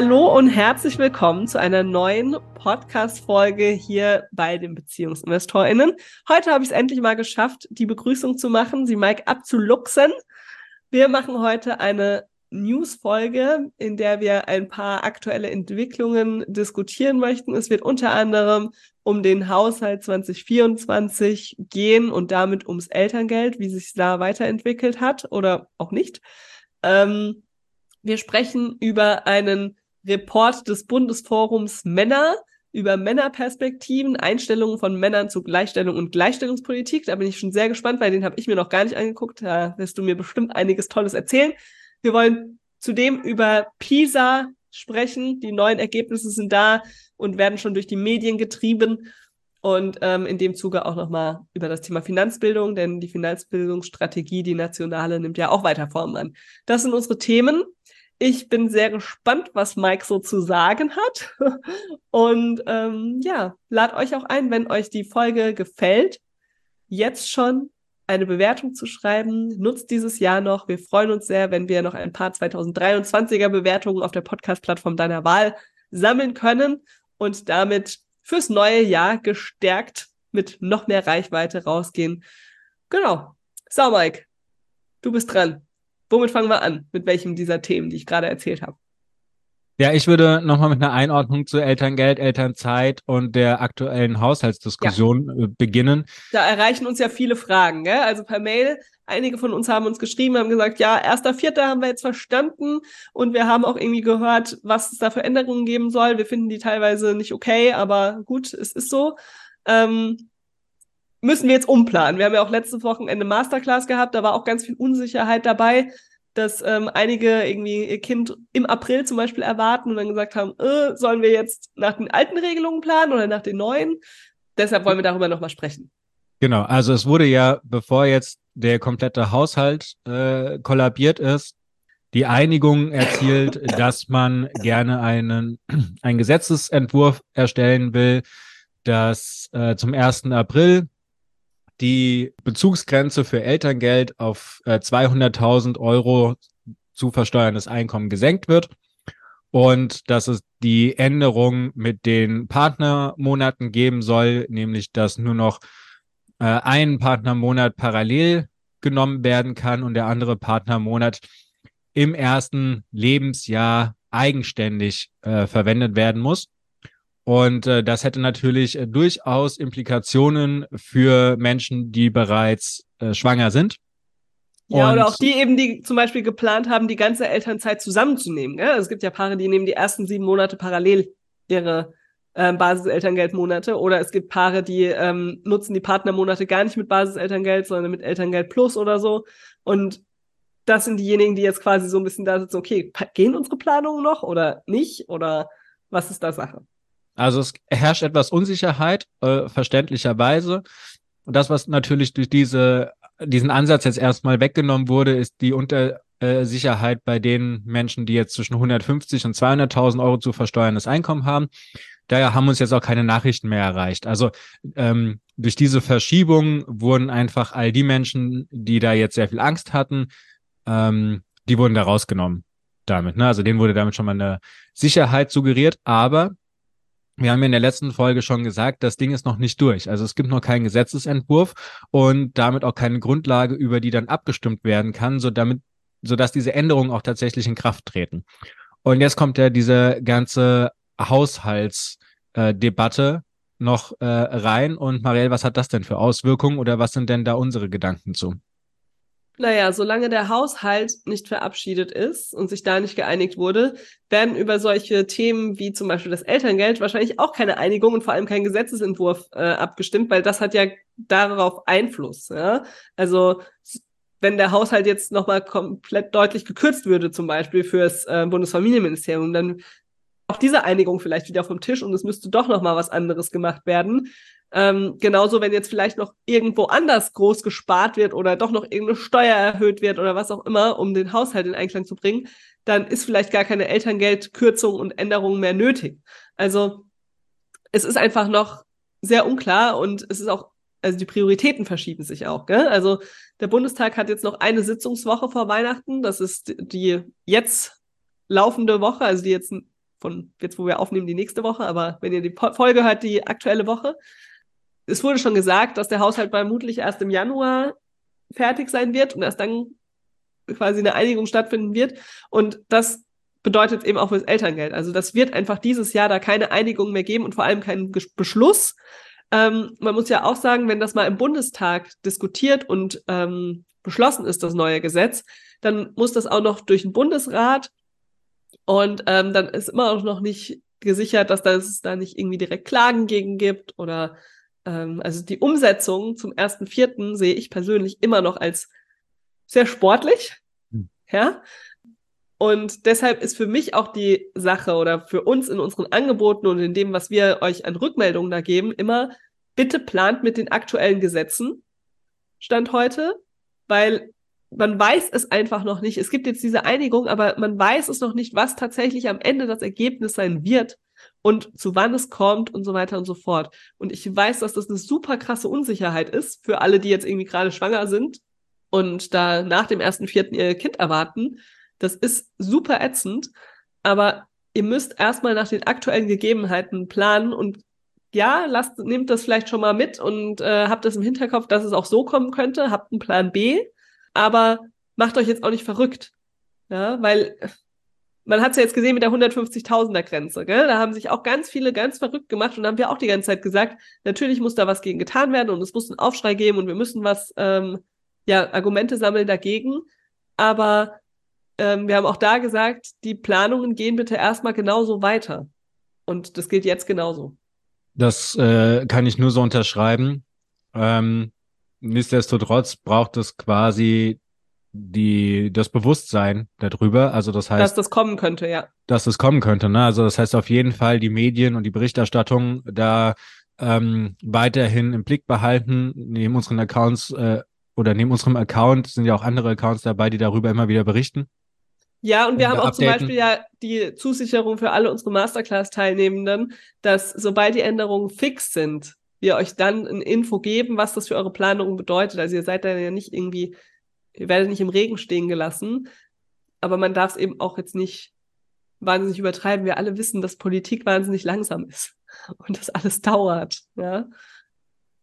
Hallo und herzlich willkommen zu einer neuen Podcast-Folge hier bei den BeziehungsinvestorInnen. Heute habe ich es endlich mal geschafft, die Begrüßung zu machen, sie Mike abzuluxen. Wir machen heute eine News-Folge, in der wir ein paar aktuelle Entwicklungen diskutieren möchten. Es wird unter anderem um den Haushalt 2024 gehen und damit ums Elterngeld, wie sich da weiterentwickelt hat oder auch nicht. Ähm, wir sprechen über einen Report des Bundesforums Männer, über Männerperspektiven, Einstellungen von Männern zu Gleichstellung und Gleichstellungspolitik. Da bin ich schon sehr gespannt, weil den habe ich mir noch gar nicht angeguckt. Da wirst du mir bestimmt einiges Tolles erzählen. Wir wollen zudem über PISA sprechen. Die neuen Ergebnisse sind da und werden schon durch die Medien getrieben. Und ähm, in dem Zuge auch nochmal über das Thema Finanzbildung, denn die Finanzbildungsstrategie, die nationale, nimmt ja auch weiter Form an. Das sind unsere Themen. Ich bin sehr gespannt, was Mike so zu sagen hat. Und ähm, ja, lad euch auch ein, wenn euch die Folge gefällt, jetzt schon eine Bewertung zu schreiben. Nutzt dieses Jahr noch. Wir freuen uns sehr, wenn wir noch ein paar 2023er Bewertungen auf der Podcast-Plattform deiner Wahl sammeln können und damit fürs neue Jahr gestärkt mit noch mehr Reichweite rausgehen. Genau. So, Mike, du bist dran. Womit fangen wir an? Mit welchem dieser Themen, die ich gerade erzählt habe? Ja, ich würde nochmal mit einer Einordnung zu Elterngeld, Elternzeit und der aktuellen Haushaltsdiskussion ja. Äh, beginnen. Da erreichen uns ja viele Fragen, gell? Also per Mail. Einige von uns haben uns geschrieben, haben gesagt, ja, erster Vierter haben wir jetzt verstanden und wir haben auch irgendwie gehört, was es da für Änderungen geben soll. Wir finden die teilweise nicht okay, aber gut, es ist so. Ähm, müssen wir jetzt umplanen. Wir haben ja auch letztes Wochenende Masterclass gehabt, da war auch ganz viel Unsicherheit dabei dass ähm, einige irgendwie ihr Kind im April zum Beispiel erwarten und dann gesagt haben, äh, sollen wir jetzt nach den alten Regelungen planen oder nach den neuen? Deshalb wollen wir darüber nochmal sprechen. Genau, also es wurde ja, bevor jetzt der komplette Haushalt äh, kollabiert ist, die Einigung erzielt, dass man gerne einen, einen Gesetzesentwurf erstellen will, dass äh, zum 1. April die Bezugsgrenze für Elterngeld auf äh, 200.000 Euro zu versteuerndes Einkommen gesenkt wird und dass es die Änderung mit den Partnermonaten geben soll, nämlich dass nur noch äh, ein Partnermonat parallel genommen werden kann und der andere Partnermonat im ersten Lebensjahr eigenständig äh, verwendet werden muss. Und äh, das hätte natürlich äh, durchaus Implikationen für Menschen, die bereits äh, schwanger sind. Ja, und oder auch die eben, die zum Beispiel geplant haben, die ganze Elternzeit zusammenzunehmen. Gell? Also es gibt ja Paare, die nehmen die ersten sieben Monate parallel ihre äh, Basiselterngeldmonate. Oder es gibt Paare, die ähm, nutzen die Partnermonate gar nicht mit Basiselterngeld, sondern mit Elterngeld Plus oder so. Und das sind diejenigen, die jetzt quasi so ein bisschen da sitzen, okay, gehen unsere Planungen noch oder nicht? Oder was ist da Sache? Also es herrscht etwas Unsicherheit, äh, verständlicherweise. Und das, was natürlich durch diese, diesen Ansatz jetzt erstmal weggenommen wurde, ist die Untersicherheit bei den Menschen, die jetzt zwischen 150 und 200.000 Euro zu versteuerndes Einkommen haben. Daher haben uns jetzt auch keine Nachrichten mehr erreicht. Also ähm, durch diese Verschiebung wurden einfach all die Menschen, die da jetzt sehr viel Angst hatten, ähm, die wurden da rausgenommen damit. Ne? Also denen wurde damit schon mal eine Sicherheit suggeriert. Aber wir haben ja in der letzten Folge schon gesagt, das Ding ist noch nicht durch. Also es gibt noch keinen Gesetzesentwurf und damit auch keine Grundlage, über die dann abgestimmt werden kann, so damit, sodass diese Änderungen auch tatsächlich in Kraft treten. Und jetzt kommt ja diese ganze Haushaltsdebatte noch äh, rein. Und Marielle, was hat das denn für Auswirkungen oder was sind denn da unsere Gedanken zu? Naja, solange der Haushalt nicht verabschiedet ist und sich da nicht geeinigt wurde, werden über solche Themen wie zum Beispiel das Elterngeld wahrscheinlich auch keine Einigung und vor allem kein Gesetzesentwurf äh, abgestimmt, weil das hat ja darauf Einfluss. Ja? Also wenn der Haushalt jetzt nochmal komplett deutlich gekürzt würde, zum Beispiel fürs äh, Bundesfamilienministerium, dann auch diese Einigung vielleicht wieder vom Tisch und es müsste doch nochmal was anderes gemacht werden. Ähm, genauso, wenn jetzt vielleicht noch irgendwo anders groß gespart wird oder doch noch irgendeine Steuer erhöht wird oder was auch immer, um den Haushalt in Einklang zu bringen, dann ist vielleicht gar keine Elterngeldkürzung und Änderung mehr nötig. Also es ist einfach noch sehr unklar und es ist auch, also die Prioritäten verschieben sich auch. Gell? Also der Bundestag hat jetzt noch eine Sitzungswoche vor Weihnachten. Das ist die jetzt laufende Woche, also die jetzt von jetzt, wo wir aufnehmen, die nächste Woche, aber wenn ihr die Folge hört, die aktuelle Woche. Es wurde schon gesagt, dass der Haushalt vermutlich erst im Januar fertig sein wird und erst dann quasi eine Einigung stattfinden wird. Und das bedeutet eben auch fürs Elterngeld. Also das wird einfach dieses Jahr da keine Einigung mehr geben und vor allem keinen Beschluss. Ähm, man muss ja auch sagen, wenn das mal im Bundestag diskutiert und ähm, beschlossen ist, das neue Gesetz, dann muss das auch noch durch den Bundesrat und ähm, dann ist immer auch noch nicht gesichert, dass es da nicht irgendwie direkt Klagen gegen gibt oder ähm, also die Umsetzung zum ersten Vierten sehe ich persönlich immer noch als sehr sportlich, hm. ja. Und deshalb ist für mich auch die Sache oder für uns in unseren Angeboten und in dem, was wir euch an Rückmeldungen da geben, immer bitte plant mit den aktuellen Gesetzen Stand heute, weil man weiß es einfach noch nicht. Es gibt jetzt diese Einigung, aber man weiß es noch nicht, was tatsächlich am Ende das Ergebnis sein wird und zu wann es kommt und so weiter und so fort. Und ich weiß, dass das eine super krasse Unsicherheit ist für alle, die jetzt irgendwie gerade schwanger sind und da nach dem ersten Vierten ihr Kind erwarten. Das ist super ätzend, aber ihr müsst erstmal nach den aktuellen Gegebenheiten planen und ja, lasst, nehmt das vielleicht schon mal mit und äh, habt das im Hinterkopf, dass es auch so kommen könnte, habt einen Plan B aber macht euch jetzt auch nicht verrückt. Ja, weil man hat es ja jetzt gesehen mit der 150.000er Grenze, gell? Da haben sich auch ganz viele ganz verrückt gemacht und haben wir auch die ganze Zeit gesagt, natürlich muss da was gegen getan werden und es muss einen Aufschrei geben und wir müssen was, ähm, ja, Argumente sammeln dagegen. Aber ähm, wir haben auch da gesagt, die Planungen gehen bitte erstmal genauso weiter. Und das gilt jetzt genauso. Das äh, kann ich nur so unterschreiben. Ähm, Nichtsdestotrotz braucht es quasi die, das Bewusstsein darüber. Also das heißt. Dass das kommen könnte, ja. Dass das kommen könnte, ne? Also das heißt auf jeden Fall die Medien und die Berichterstattung da ähm, weiterhin im Blick behalten. Neben unseren Accounts äh, oder neben unserem Account sind ja auch andere Accounts dabei, die darüber immer wieder berichten. Ja, und wir haben auch updaten. zum Beispiel ja die Zusicherung für alle unsere Masterclass-Teilnehmenden, dass sobald die Änderungen fix sind, wir euch dann ein Info geben, was das für eure Planung bedeutet. Also ihr seid da ja nicht irgendwie, ihr werdet nicht im Regen stehen gelassen, aber man darf es eben auch jetzt nicht wahnsinnig übertreiben. Wir alle wissen, dass Politik wahnsinnig langsam ist und das alles dauert, ja.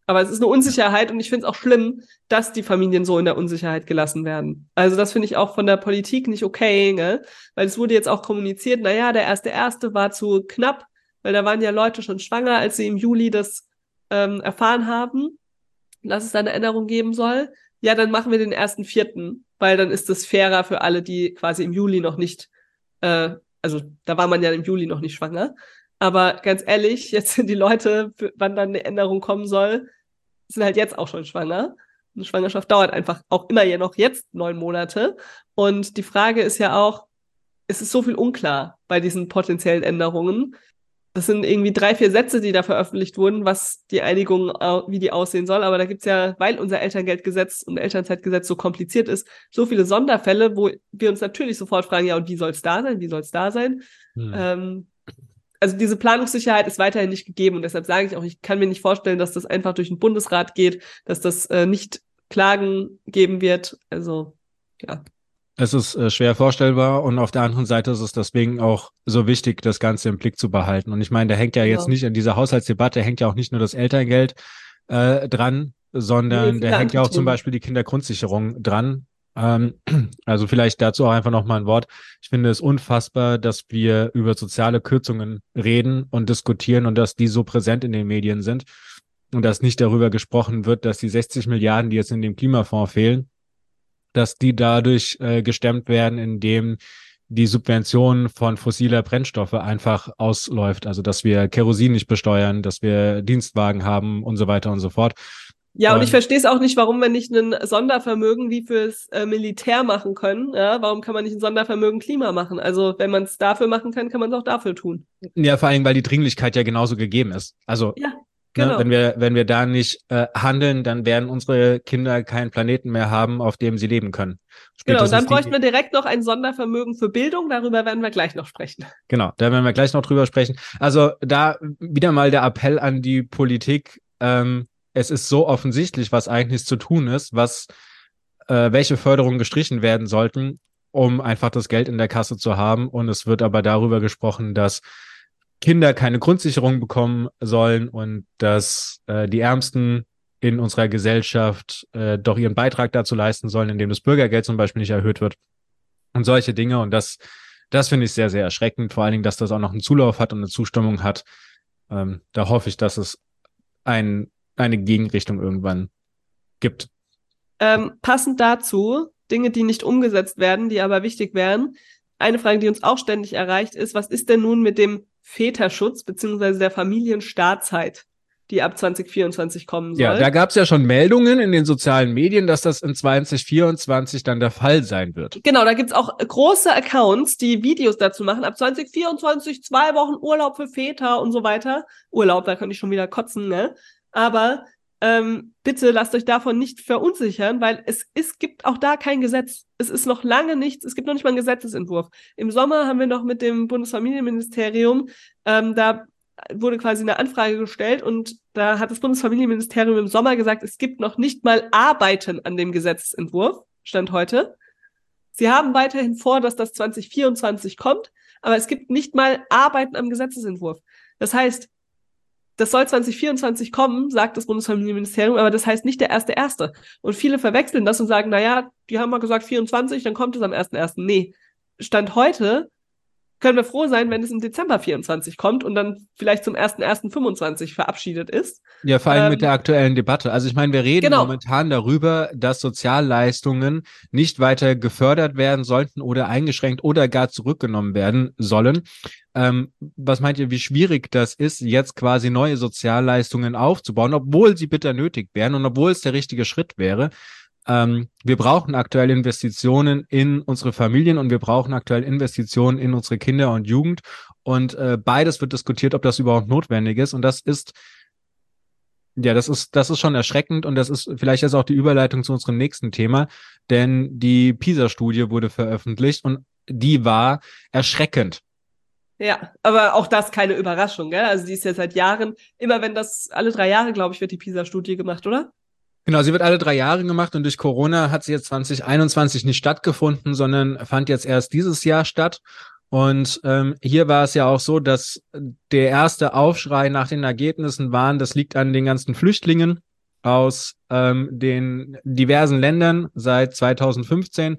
Aber es ist eine Unsicherheit und ich finde es auch schlimm, dass die Familien so in der Unsicherheit gelassen werden. Also das finde ich auch von der Politik nicht okay, ne? weil es wurde jetzt auch kommuniziert, naja, der erste erste war zu knapp, weil da waren ja Leute schon schwanger, als sie im Juli das ähm, erfahren haben, dass es da eine Änderung geben soll, ja, dann machen wir den ersten vierten, weil dann ist es fairer für alle, die quasi im Juli noch nicht, äh, also da war man ja im Juli noch nicht schwanger. Aber ganz ehrlich, jetzt sind die Leute, wann dann eine Änderung kommen soll, sind halt jetzt auch schon schwanger. Eine Schwangerschaft dauert einfach auch immer ja noch jetzt neun Monate. Und die Frage ist ja auch, es ist so viel unklar bei diesen potenziellen Änderungen das sind irgendwie drei, vier Sätze, die da veröffentlicht wurden, was die Einigung, wie die aussehen soll. Aber da gibt's ja, weil unser Elterngeldgesetz und Elternzeitgesetz so kompliziert ist, so viele Sonderfälle, wo wir uns natürlich sofort fragen, ja, und wie soll's da sein? Wie soll's da sein? Hm. Ähm, also diese Planungssicherheit ist weiterhin nicht gegeben und deshalb sage ich auch, ich kann mir nicht vorstellen, dass das einfach durch den Bundesrat geht, dass das äh, nicht Klagen geben wird. Also ja. Es ist äh, schwer vorstellbar und auf der anderen Seite ist es deswegen auch so wichtig, das Ganze im Blick zu behalten. Und ich meine, da hängt ja jetzt ja. nicht in dieser Haushaltsdebatte, hängt ja auch nicht nur das Elterngeld äh, dran, sondern da hängt ja auch zum Beispiel die Kindergrundsicherung dran. Ähm, also vielleicht dazu auch einfach nochmal ein Wort. Ich finde es unfassbar, dass wir über soziale Kürzungen reden und diskutieren und dass die so präsent in den Medien sind und dass nicht darüber gesprochen wird, dass die 60 Milliarden, die jetzt in dem Klimafonds fehlen, dass die dadurch äh, gestemmt werden, indem die Subvention von fossiler Brennstoffe einfach ausläuft. Also dass wir Kerosin nicht besteuern, dass wir Dienstwagen haben und so weiter und so fort. Ja, und, und ich verstehe es auch nicht, warum wir nicht ein Sondervermögen wie fürs äh, Militär machen können. Ja, warum kann man nicht ein Sondervermögen Klima machen? Also wenn man es dafür machen kann, kann man es auch dafür tun. Ja, vor allem, weil die Dringlichkeit ja genauso gegeben ist. Also ja. Ne, genau. Ne? Wenn wir, wenn wir da nicht äh, handeln, dann werden unsere Kinder keinen Planeten mehr haben, auf dem sie leben können. Spätestens genau, dann bräuchten wir direkt noch ein Sondervermögen für Bildung. Darüber werden wir gleich noch sprechen. Genau, da werden wir gleich noch drüber sprechen. Also da wieder mal der Appell an die Politik. Ähm, es ist so offensichtlich, was eigentlich zu tun ist, was äh, welche Förderungen gestrichen werden sollten. um einfach das Geld in der Kasse zu haben. Und es wird aber darüber gesprochen, dass Kinder keine Grundsicherung bekommen sollen und dass äh, die Ärmsten in unserer Gesellschaft äh, doch ihren Beitrag dazu leisten sollen, indem das Bürgergeld zum Beispiel nicht erhöht wird und solche Dinge. Und das, das finde ich sehr, sehr erschreckend. Vor allen Dingen, dass das auch noch einen Zulauf hat und eine Zustimmung hat. Ähm, da hoffe ich, dass es ein, eine Gegenrichtung irgendwann gibt. Ähm, passend dazu, Dinge, die nicht umgesetzt werden, die aber wichtig wären. Eine Frage, die uns auch ständig erreicht, ist, was ist denn nun mit dem Väterschutz beziehungsweise der Familienstartzeit? die ab 2024 kommen soll. Ja, da gab es ja schon Meldungen in den sozialen Medien, dass das in 2024 dann der Fall sein wird. Genau, da gibt's auch große Accounts, die Videos dazu machen. Ab 2024 zwei Wochen Urlaub für Väter und so weiter. Urlaub, da kann ich schon wieder kotzen, ne? Aber ähm, bitte lasst euch davon nicht verunsichern, weil es, es gibt auch da kein Gesetz. Es ist noch lange nichts, es gibt noch nicht mal einen Gesetzesentwurf. Im Sommer haben wir noch mit dem Bundesfamilienministerium ähm, da wurde quasi eine Anfrage gestellt und da hat das Bundesfamilienministerium im Sommer gesagt, es gibt noch nicht mal Arbeiten an dem Gesetzentwurf, stand heute. Sie haben weiterhin vor, dass das 2024 kommt, aber es gibt nicht mal Arbeiten am Gesetzesentwurf. Das heißt, das soll 2024 kommen, sagt das Bundesfamilienministerium, aber das heißt nicht der erste erste. Und viele verwechseln das und sagen, na ja, die haben mal gesagt 24, dann kommt es am ersten ersten. Nee, Stand heute können wir froh sein, wenn es im Dezember 24 kommt und dann vielleicht zum 1.1.25 verabschiedet ist. Ja, vor allem ähm, mit der aktuellen Debatte. Also ich meine, wir reden genau. momentan darüber, dass Sozialleistungen nicht weiter gefördert werden sollten oder eingeschränkt oder gar zurückgenommen werden sollen. Ähm, was meint ihr, wie schwierig das ist, jetzt quasi neue Sozialleistungen aufzubauen, obwohl sie bitter nötig wären und obwohl es der richtige Schritt wäre? Ähm, wir brauchen aktuell Investitionen in unsere Familien und wir brauchen aktuell Investitionen in unsere Kinder und Jugend. Und äh, beides wird diskutiert, ob das überhaupt notwendig ist. Und das ist ja, das ist, das ist schon erschreckend und das ist vielleicht jetzt auch die Überleitung zu unserem nächsten Thema, denn die PISA-Studie wurde veröffentlicht und die war erschreckend. Ja, aber auch das keine Überraschung, gell? Also die ist ja seit Jahren, immer wenn das, alle drei Jahre, glaube ich, wird die PISA-Studie gemacht, oder? Genau, sie wird alle drei Jahre gemacht und durch Corona hat sie jetzt 2021 nicht stattgefunden, sondern fand jetzt erst dieses Jahr statt. Und ähm, hier war es ja auch so, dass der erste Aufschrei nach den Ergebnissen waren, das liegt an den ganzen Flüchtlingen aus ähm, den diversen Ländern seit 2015.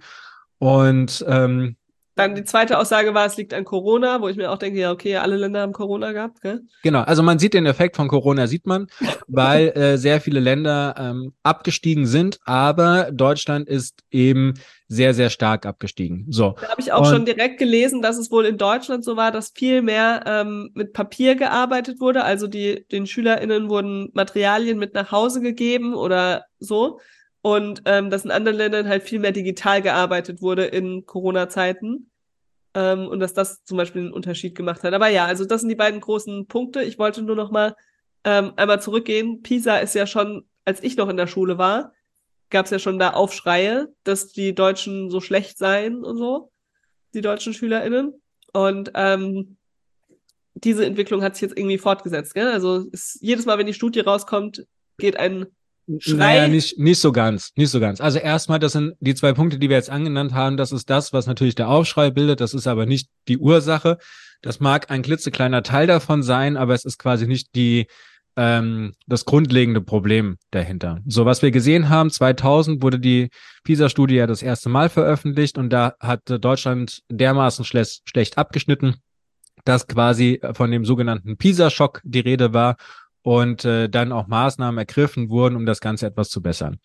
Und ähm, dann die zweite Aussage war, es liegt an Corona, wo ich mir auch denke, ja, okay, alle Länder haben Corona gehabt, gell? Genau, also man sieht den Effekt von Corona, sieht man, weil äh, sehr viele Länder ähm, abgestiegen sind, aber Deutschland ist eben sehr, sehr stark abgestiegen. So. Da habe ich auch Und, schon direkt gelesen, dass es wohl in Deutschland so war, dass viel mehr ähm, mit Papier gearbeitet wurde. Also die, den SchülerInnen wurden Materialien mit nach Hause gegeben oder so und ähm, dass in anderen Ländern halt viel mehr digital gearbeitet wurde in Corona-Zeiten ähm, und dass das zum Beispiel einen Unterschied gemacht hat. Aber ja, also das sind die beiden großen Punkte. Ich wollte nur noch mal ähm, einmal zurückgehen. Pisa ist ja schon, als ich noch in der Schule war, gab es ja schon da Aufschreie, dass die Deutschen so schlecht seien und so, die deutschen SchülerInnen. Und ähm, diese Entwicklung hat sich jetzt irgendwie fortgesetzt. Gell? Also ist, jedes Mal, wenn die Studie rauskommt, geht ein Schrei. Naja, nicht, nicht so ganz, nicht so ganz. Also erstmal, das sind die zwei Punkte, die wir jetzt angenannt haben. Das ist das, was natürlich der Aufschrei bildet. Das ist aber nicht die Ursache. Das mag ein klitzekleiner Teil davon sein, aber es ist quasi nicht die, ähm, das grundlegende Problem dahinter. So, was wir gesehen haben, 2000 wurde die PISA-Studie ja das erste Mal veröffentlicht und da hat Deutschland dermaßen schle schlecht abgeschnitten, dass quasi von dem sogenannten PISA-Schock die Rede war und äh, dann auch Maßnahmen ergriffen wurden, um das Ganze etwas zu bessern.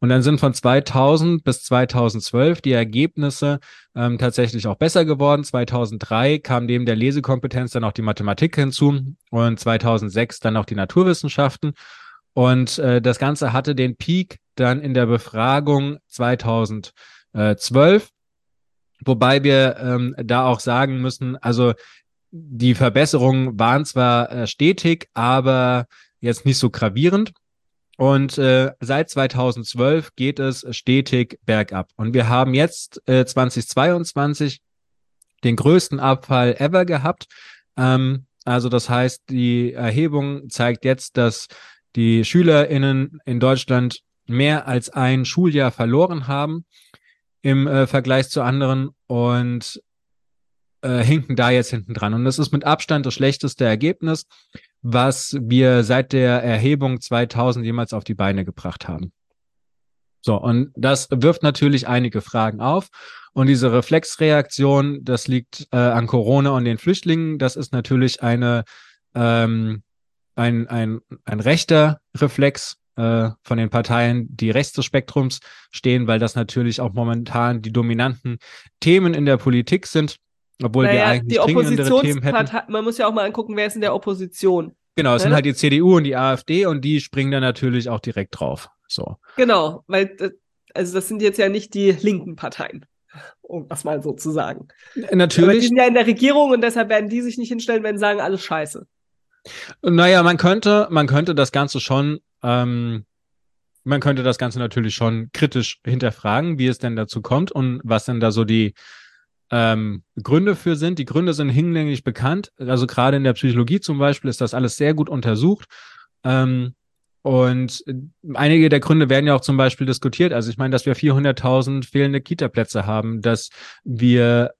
Und dann sind von 2000 bis 2012 die Ergebnisse ähm, tatsächlich auch besser geworden. 2003 kam neben der Lesekompetenz dann auch die Mathematik hinzu und 2006 dann auch die Naturwissenschaften. Und äh, das Ganze hatte den Peak dann in der Befragung 2012. Wobei wir ähm, da auch sagen müssen, also die Verbesserungen waren zwar äh, stetig, aber jetzt nicht so gravierend. Und äh, seit 2012 geht es stetig bergab. Und wir haben jetzt äh, 2022 den größten Abfall ever gehabt. Ähm, also das heißt, die Erhebung zeigt jetzt, dass die SchülerInnen in Deutschland mehr als ein Schuljahr verloren haben. im äh, Vergleich zu anderen und äh, hinken da jetzt hinten dran. Und das ist mit Abstand das schlechteste Ergebnis, was wir seit der Erhebung 2000 jemals auf die Beine gebracht haben. So, und das wirft natürlich einige Fragen auf. Und diese Reflexreaktion, das liegt äh, an Corona und den Flüchtlingen. Das ist natürlich eine, ähm, ein, ein, ein rechter Reflex äh, von den Parteien, die rechts des Spektrums stehen, weil das natürlich auch momentan die dominanten Themen in der Politik sind. Obwohl naja, wir eigentlich die hätten. Man muss ja auch mal angucken, wer ist in der Opposition. Genau, es ne? sind halt die CDU und die AfD und die springen dann natürlich auch direkt drauf. So. Genau, weil also das sind jetzt ja nicht die linken Parteien, um das mal so zu sagen. Natürlich. Aber die sind ja in der Regierung und deshalb werden die sich nicht hinstellen, wenn sie sagen, alles scheiße. Naja, man könnte, man könnte das Ganze schon, ähm, man könnte das Ganze natürlich schon kritisch hinterfragen, wie es denn dazu kommt und was denn da so die ähm, Gründe für sind. Die Gründe sind hinlänglich bekannt. Also gerade in der Psychologie zum Beispiel ist das alles sehr gut untersucht. Ähm, und einige der Gründe werden ja auch zum Beispiel diskutiert. Also ich meine, dass wir 400.000 fehlende Kita-Plätze haben, dass wir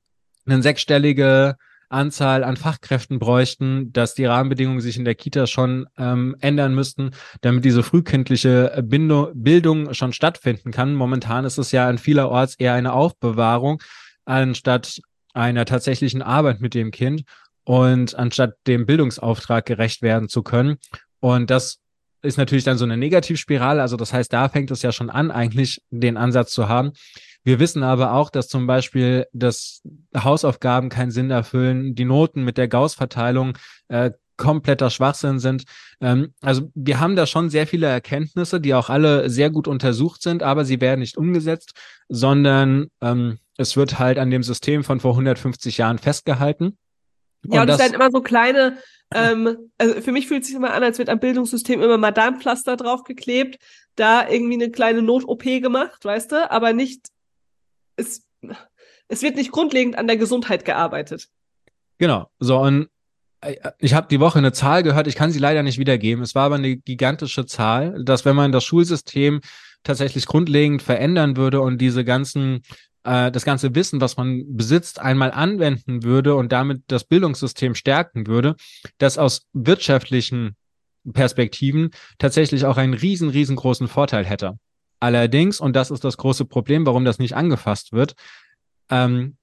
eine sechsstellige Anzahl an Fachkräften bräuchten, dass die Rahmenbedingungen sich in der Kita schon ähm, ändern müssten, damit diese frühkindliche Bindung, Bildung schon stattfinden kann. Momentan ist es ja an vielerorts eher eine Aufbewahrung anstatt einer tatsächlichen Arbeit mit dem Kind und anstatt dem Bildungsauftrag gerecht werden zu können. Und das ist natürlich dann so eine Negativspirale. Also das heißt, da fängt es ja schon an, eigentlich den Ansatz zu haben. Wir wissen aber auch, dass zum Beispiel das Hausaufgaben keinen Sinn erfüllen, die Noten mit der Gauss-Verteilung äh, kompletter Schwachsinn sind. Ähm, also wir haben da schon sehr viele Erkenntnisse, die auch alle sehr gut untersucht sind, aber sie werden nicht umgesetzt, sondern ähm, es wird halt an dem System von vor 150 Jahren festgehalten. Ja, und, und es sind immer so kleine, ähm, also für mich fühlt es sich immer an, als wird am Bildungssystem immer Madame-Pflaster draufgeklebt, da irgendwie eine kleine Not-OP gemacht, weißt du, aber nicht, es, es wird nicht grundlegend an der Gesundheit gearbeitet. Genau, so und äh, ich habe die Woche eine Zahl gehört, ich kann sie leider nicht wiedergeben. Es war aber eine gigantische Zahl, dass wenn man das Schulsystem tatsächlich grundlegend verändern würde und diese ganzen äh, das ganze Wissen, was man besitzt, einmal anwenden würde und damit das Bildungssystem stärken würde, das aus wirtschaftlichen Perspektiven tatsächlich auch einen riesen, riesengroßen Vorteil hätte. Allerdings, und das ist das große Problem, warum das nicht angefasst wird, ähm,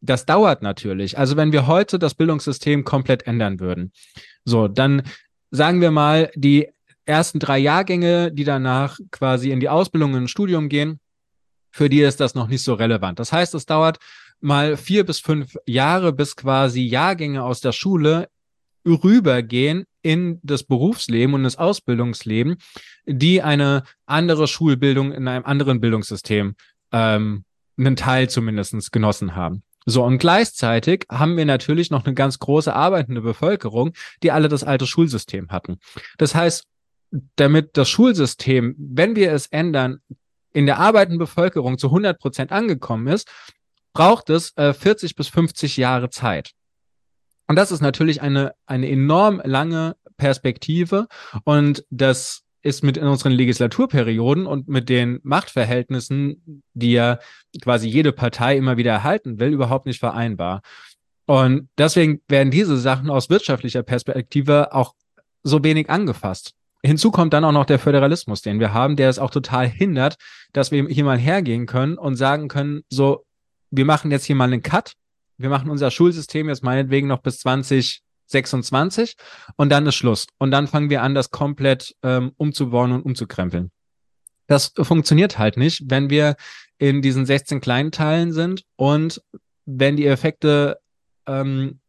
das dauert natürlich. Also wenn wir heute das Bildungssystem komplett ändern würden, so, dann sagen wir mal, die ersten drei Jahrgänge, die danach quasi in die Ausbildung und Studium gehen, für die ist das noch nicht so relevant. Das heißt, es dauert mal vier bis fünf Jahre, bis quasi Jahrgänge aus der Schule rübergehen in das Berufsleben und das Ausbildungsleben, die eine andere Schulbildung in einem anderen Bildungssystem ähm, einen Teil zumindestens genossen haben. So, und gleichzeitig haben wir natürlich noch eine ganz große arbeitende Bevölkerung, die alle das alte Schulsystem hatten. Das heißt, damit das Schulsystem, wenn wir es ändern, in der arbeitenden Bevölkerung zu 100 Prozent angekommen ist, braucht es äh, 40 bis 50 Jahre Zeit. Und das ist natürlich eine, eine enorm lange Perspektive und das ist mit in unseren Legislaturperioden und mit den Machtverhältnissen, die ja quasi jede Partei immer wieder erhalten will, überhaupt nicht vereinbar. Und deswegen werden diese Sachen aus wirtschaftlicher Perspektive auch so wenig angefasst. Hinzu kommt dann auch noch der Föderalismus, den wir haben, der es auch total hindert, dass wir hier mal hergehen können und sagen können, so, wir machen jetzt hier mal einen Cut. Wir machen unser Schulsystem jetzt meinetwegen noch bis 2026 und dann ist Schluss. Und dann fangen wir an, das komplett ähm, umzubauen und umzukrempeln. Das funktioniert halt nicht, wenn wir in diesen 16 kleinen Teilen sind und wenn die Effekte ähm,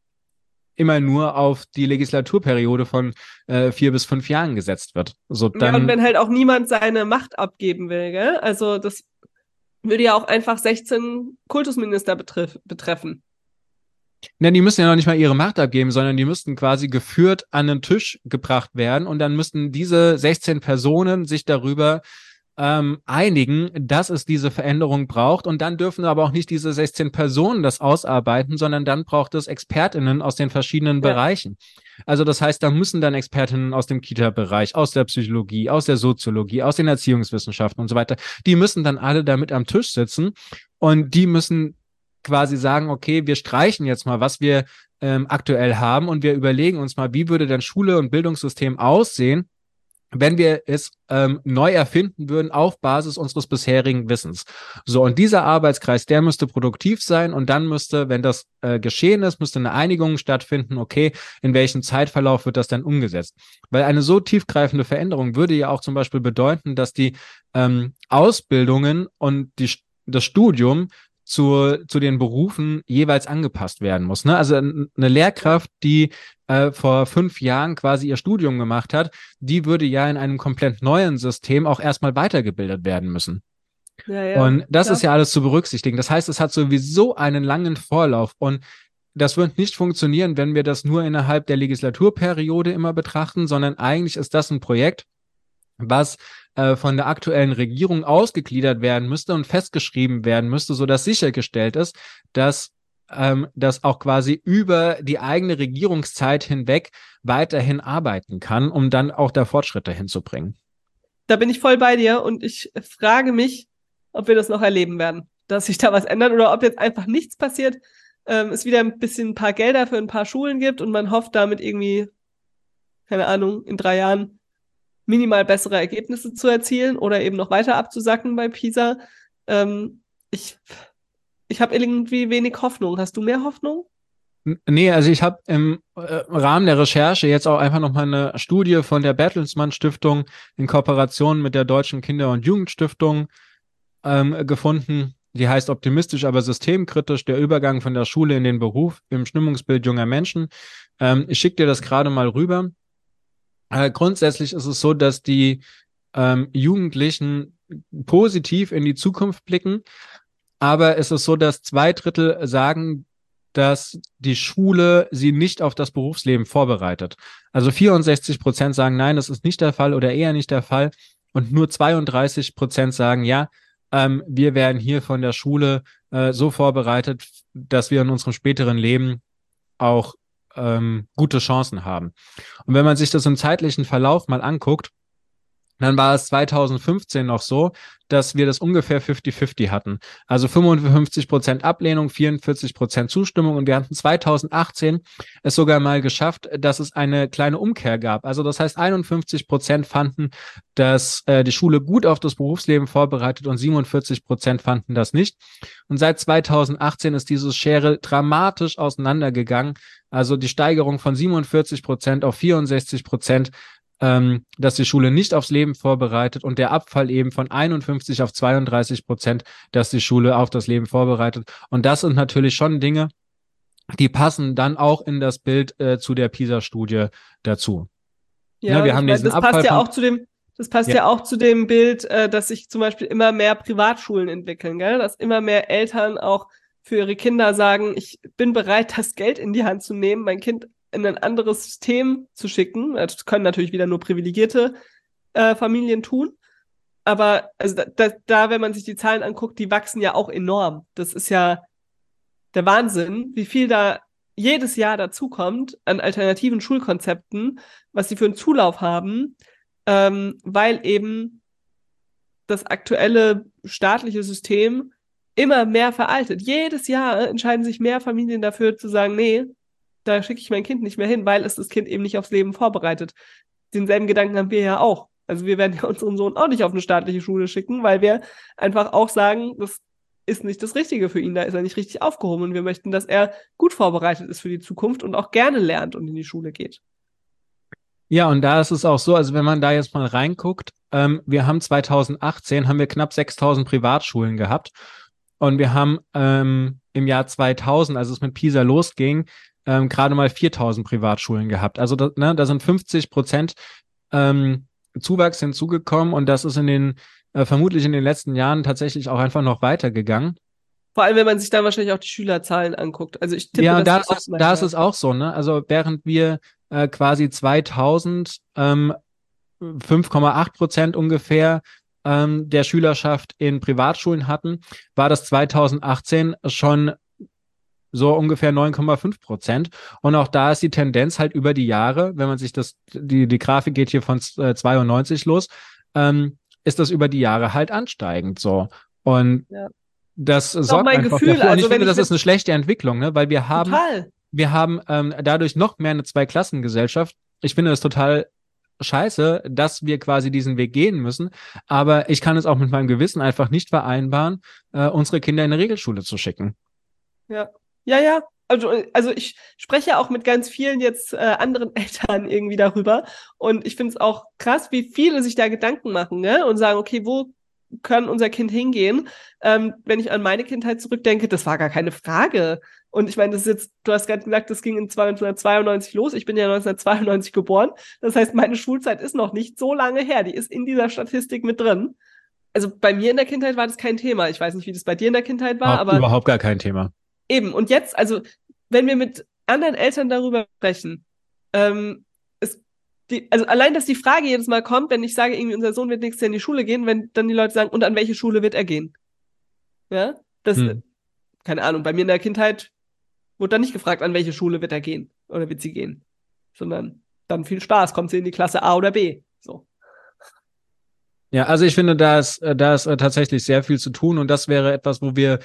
immer nur auf die Legislaturperiode von äh, vier bis fünf Jahren gesetzt wird. So, dann, ja, und wenn halt auch niemand seine Macht abgeben will, gell? Also das würde ja auch einfach 16 Kultusminister betreff betreffen. Ja, die müssen ja noch nicht mal ihre Macht abgeben, sondern die müssten quasi geführt an den Tisch gebracht werden und dann müssten diese 16 Personen sich darüber ähm, einigen, dass es diese Veränderung braucht. Und dann dürfen aber auch nicht diese 16 Personen das ausarbeiten, sondern dann braucht es Expertinnen aus den verschiedenen ja. Bereichen. Also das heißt, da müssen dann Expertinnen aus dem Kita-Bereich, aus der Psychologie, aus der Soziologie, aus den Erziehungswissenschaften und so weiter, die müssen dann alle damit am Tisch sitzen Und die müssen quasi sagen, okay, wir streichen jetzt mal, was wir ähm, aktuell haben und wir überlegen uns mal, wie würde denn Schule und Bildungssystem aussehen, wenn wir es ähm, neu erfinden würden auf Basis unseres bisherigen Wissens. So, und dieser Arbeitskreis, der müsste produktiv sein und dann müsste, wenn das äh, geschehen ist, müsste eine Einigung stattfinden, okay, in welchem Zeitverlauf wird das dann umgesetzt? Weil eine so tiefgreifende Veränderung würde ja auch zum Beispiel bedeuten, dass die ähm, Ausbildungen und die, das Studium zu, zu den Berufen jeweils angepasst werden muss. Ne? Also eine Lehrkraft, die äh, vor fünf Jahren quasi ihr Studium gemacht hat, die würde ja in einem komplett neuen System auch erstmal weitergebildet werden müssen. Ja, ja, und das klar. ist ja alles zu berücksichtigen. Das heißt, es hat sowieso einen langen Vorlauf und das wird nicht funktionieren, wenn wir das nur innerhalb der Legislaturperiode immer betrachten, sondern eigentlich ist das ein Projekt, was äh, von der aktuellen Regierung ausgegliedert werden müsste und festgeschrieben werden müsste, so dass sichergestellt ist, dass ähm, das auch quasi über die eigene Regierungszeit hinweg weiterhin arbeiten kann, um dann auch da Fortschritte hinzubringen. Da bin ich voll bei dir und ich frage mich, ob wir das noch erleben werden, dass sich da was ändert oder ob jetzt einfach nichts passiert, ähm, es wieder ein bisschen ein paar Gelder für ein paar Schulen gibt und man hofft damit irgendwie, keine Ahnung, in drei Jahren minimal bessere Ergebnisse zu erzielen oder eben noch weiter abzusacken bei PISA. Ähm, ich ich habe irgendwie wenig Hoffnung. Hast du mehr Hoffnung? Nee, also ich habe im äh, Rahmen der Recherche jetzt auch einfach nochmal eine Studie von der Bertelsmann Stiftung in Kooperation mit der Deutschen Kinder- und Jugendstiftung ähm, gefunden. Die heißt optimistisch, aber systemkritisch, der Übergang von der Schule in den Beruf im Stimmungsbild junger Menschen. Ähm, ich schicke dir das gerade mal rüber. Äh, grundsätzlich ist es so, dass die ähm, Jugendlichen positiv in die Zukunft blicken aber es ist so, dass zwei Drittel sagen, dass die Schule sie nicht auf das Berufsleben vorbereitet. Also 64 Prozent sagen, nein, das ist nicht der Fall oder eher nicht der Fall. Und nur 32 Prozent sagen, ja, ähm, wir werden hier von der Schule äh, so vorbereitet, dass wir in unserem späteren Leben auch ähm, gute Chancen haben. Und wenn man sich das im zeitlichen Verlauf mal anguckt, dann war es 2015 noch so, dass wir das ungefähr 50-50 hatten. Also 55 Prozent Ablehnung, 44 Prozent Zustimmung und wir hatten 2018 es sogar mal geschafft, dass es eine kleine Umkehr gab. Also das heißt, 51 Prozent fanden, dass äh, die Schule gut auf das Berufsleben vorbereitet und 47 Prozent fanden das nicht. Und seit 2018 ist dieses Schere dramatisch auseinandergegangen. Also die Steigerung von 47 Prozent auf 64 Prozent ähm, dass die Schule nicht aufs Leben vorbereitet und der Abfall eben von 51 auf 32 Prozent, dass die Schule auf das Leben vorbereitet. Und das sind natürlich schon Dinge, die passen dann auch in das Bild äh, zu der PISA-Studie dazu. Ja, ja ne, wir haben meine, diesen das Abfall passt ja auch zu dem, das passt ja. ja, auch zu dem Bild, äh, dass sich zum Beispiel immer mehr Privatschulen entwickeln, gell? dass immer mehr Eltern auch für ihre Kinder sagen, ich bin bereit, das Geld in die Hand zu nehmen, mein Kind in ein anderes System zu schicken. Das können natürlich wieder nur privilegierte äh, Familien tun. Aber also da, da, da, wenn man sich die Zahlen anguckt, die wachsen ja auch enorm. Das ist ja der Wahnsinn, wie viel da jedes Jahr dazukommt an alternativen Schulkonzepten, was sie für einen Zulauf haben, ähm, weil eben das aktuelle staatliche System immer mehr veraltet. Jedes Jahr entscheiden sich mehr Familien dafür zu sagen, nee, da schicke ich mein Kind nicht mehr hin, weil es das Kind eben nicht aufs Leben vorbereitet. Denselben Gedanken haben wir ja auch. Also wir werden ja unseren Sohn auch nicht auf eine staatliche Schule schicken, weil wir einfach auch sagen, das ist nicht das Richtige für ihn, da ist er nicht richtig aufgehoben und wir möchten, dass er gut vorbereitet ist für die Zukunft und auch gerne lernt und in die Schule geht. Ja, und da ist es auch so, also wenn man da jetzt mal reinguckt, ähm, wir haben 2018 haben wir knapp 6000 Privatschulen gehabt und wir haben ähm, im Jahr 2000, als es mit PISA losging, ähm, gerade mal 4000 Privatschulen gehabt. Also da, ne, da sind 50 Prozent ähm, Zuwachs hinzugekommen und das ist in den äh, vermutlich in den letzten Jahren tatsächlich auch einfach noch weitergegangen. Vor allem, wenn man sich dann wahrscheinlich auch die Schülerzahlen anguckt. Also ich tippe, ja, da ist, es, da ist es auch so, ne? Also während wir äh, quasi 2000 ähm, 5,8 Prozent ungefähr ähm, der Schülerschaft in Privatschulen hatten, war das 2018 schon so ungefähr 9,5 Prozent. Und auch da ist die Tendenz halt über die Jahre, wenn man sich das, die, die Grafik geht hier von 92 äh, los, ähm, ist das über die Jahre halt ansteigend so. Und ja. das sorgt mein einfach Gefühl. dafür. Und Also ich finde, ich das ist eine schlechte Entwicklung, ne? weil wir haben, Total. wir haben ähm, dadurch noch mehr eine Zweiklassengesellschaft. Ich finde das total scheiße, dass wir quasi diesen Weg gehen müssen. Aber ich kann es auch mit meinem Gewissen einfach nicht vereinbaren, äh, unsere Kinder in eine Regelschule zu schicken. Ja, ja, ja. Also, also ich spreche auch mit ganz vielen jetzt äh, anderen Eltern irgendwie darüber. Und ich finde es auch krass, wie viele sich da Gedanken machen, ne? Und sagen, okay, wo kann unser Kind hingehen? Ähm, wenn ich an meine Kindheit zurückdenke, das war gar keine Frage. Und ich meine, das ist jetzt, du hast gerade gesagt, das ging in 1992 los. Ich bin ja 1992 geboren. Das heißt, meine Schulzeit ist noch nicht so lange her. Die ist in dieser Statistik mit drin. Also bei mir in der Kindheit war das kein Thema. Ich weiß nicht, wie das bei dir in der Kindheit war, Auch aber überhaupt gar kein Thema. Eben, und jetzt, also, wenn wir mit anderen Eltern darüber sprechen, ähm, ist die, also allein, dass die Frage jedes Mal kommt, wenn ich sage, irgendwie unser Sohn wird nächstes Jahr in die Schule gehen, wenn dann die Leute sagen, und an welche Schule wird er gehen? Ja, das, Hm. keine Ahnung, bei mir in der Kindheit wurde dann nicht gefragt, an welche Schule wird er gehen oder wird sie gehen, sondern dann viel Spaß, kommt sie in die Klasse A oder B, so. Ja, also ich finde, da ist, äh, da ist äh, tatsächlich sehr viel zu tun und das wäre etwas, wo wir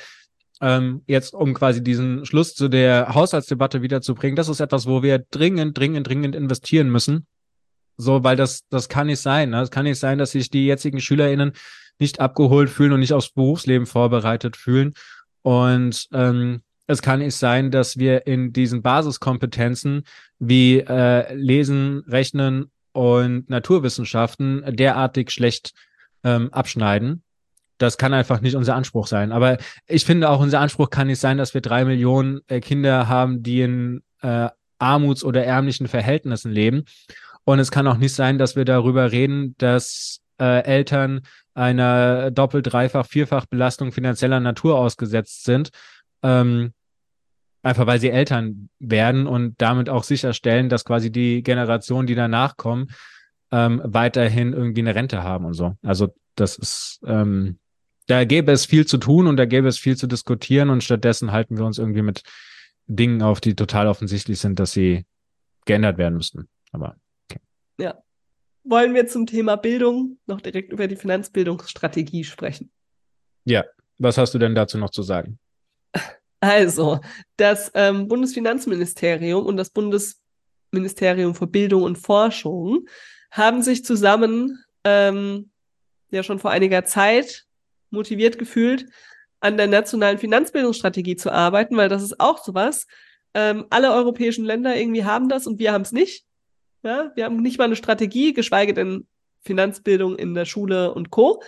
ähm, jetzt, um quasi diesen Schluss zu der Haushaltsdebatte wiederzubringen, das ist etwas, wo wir dringend, dringend, dringend investieren müssen. So, weil das, das kann nicht sein. Ne? Es kann nicht sein, dass sich die jetzigen SchülerInnen nicht abgeholt fühlen und nicht aufs Berufsleben vorbereitet fühlen. Und ähm, es kann nicht sein, dass wir in diesen Basiskompetenzen wie äh, Lesen, Rechnen und Naturwissenschaften derartig schlecht ähm, abschneiden. Das kann einfach nicht unser Anspruch sein. Aber ich finde auch, unser Anspruch kann nicht sein, dass wir drei Millionen äh, Kinder haben, die in äh, armuts- oder ärmlichen Verhältnissen leben. Und es kann auch nicht sein, dass wir darüber reden, dass äh, Eltern einer doppelt, dreifach, vierfach Belastung finanzieller Natur ausgesetzt sind. Ähm, einfach weil sie Eltern werden und damit auch sicherstellen, dass quasi die Generationen, die danach kommen, ähm, weiterhin irgendwie eine Rente haben und so. Also das ist, ähm, da gäbe es viel zu tun und da gäbe es viel zu diskutieren und stattdessen halten wir uns irgendwie mit Dingen auf, die total offensichtlich sind, dass sie geändert werden müssten. Aber Wollen wir zum Thema Bildung noch direkt über die Finanzbildungsstrategie sprechen? ja, was hast du denn dazu noch zu sagen? Also, das ähm, Bundesfinanzministerium und das Bundesministerium für Bildung und Forschung haben sich zusammen ähm, ja schon vor einiger Zeit motiviert gefühlt, an der nationalen Finanzbildungsstrategie zu arbeiten, weil das ist auch sowas. Ähm, alle europäischen Länder irgendwie haben das und wir haben es nicht. Ja, wir haben nicht mal eine Strategie, geschweige denn Finanzbildung in der Schule und Co.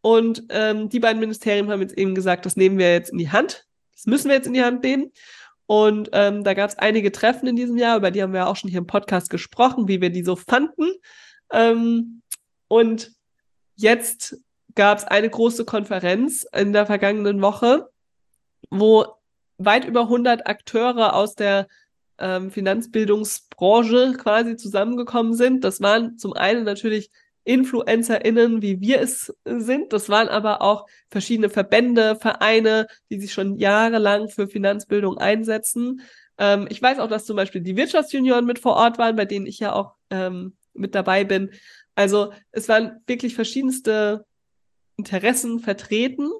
Und ähm, die beiden Ministerien haben jetzt eben gesagt, das nehmen wir jetzt in die Hand. Das müssen wir jetzt in die Hand nehmen. Und ähm, da gab es einige Treffen in diesem Jahr, über die haben wir auch schon hier im Podcast gesprochen, wie wir die so fanden. Ähm, und jetzt gab es eine große Konferenz in der vergangenen Woche, wo weit über 100 Akteure aus der ähm, Finanzbildungsbranche quasi zusammengekommen sind. Das waren zum einen natürlich InfluencerInnen, wie wir es sind. Das waren aber auch verschiedene Verbände, Vereine, die sich schon jahrelang für Finanzbildung einsetzen. Ähm, ich weiß auch, dass zum Beispiel die Wirtschaftsjunioren mit vor Ort waren, bei denen ich ja auch ähm, mit dabei bin. Also es waren wirklich verschiedenste Interessen vertreten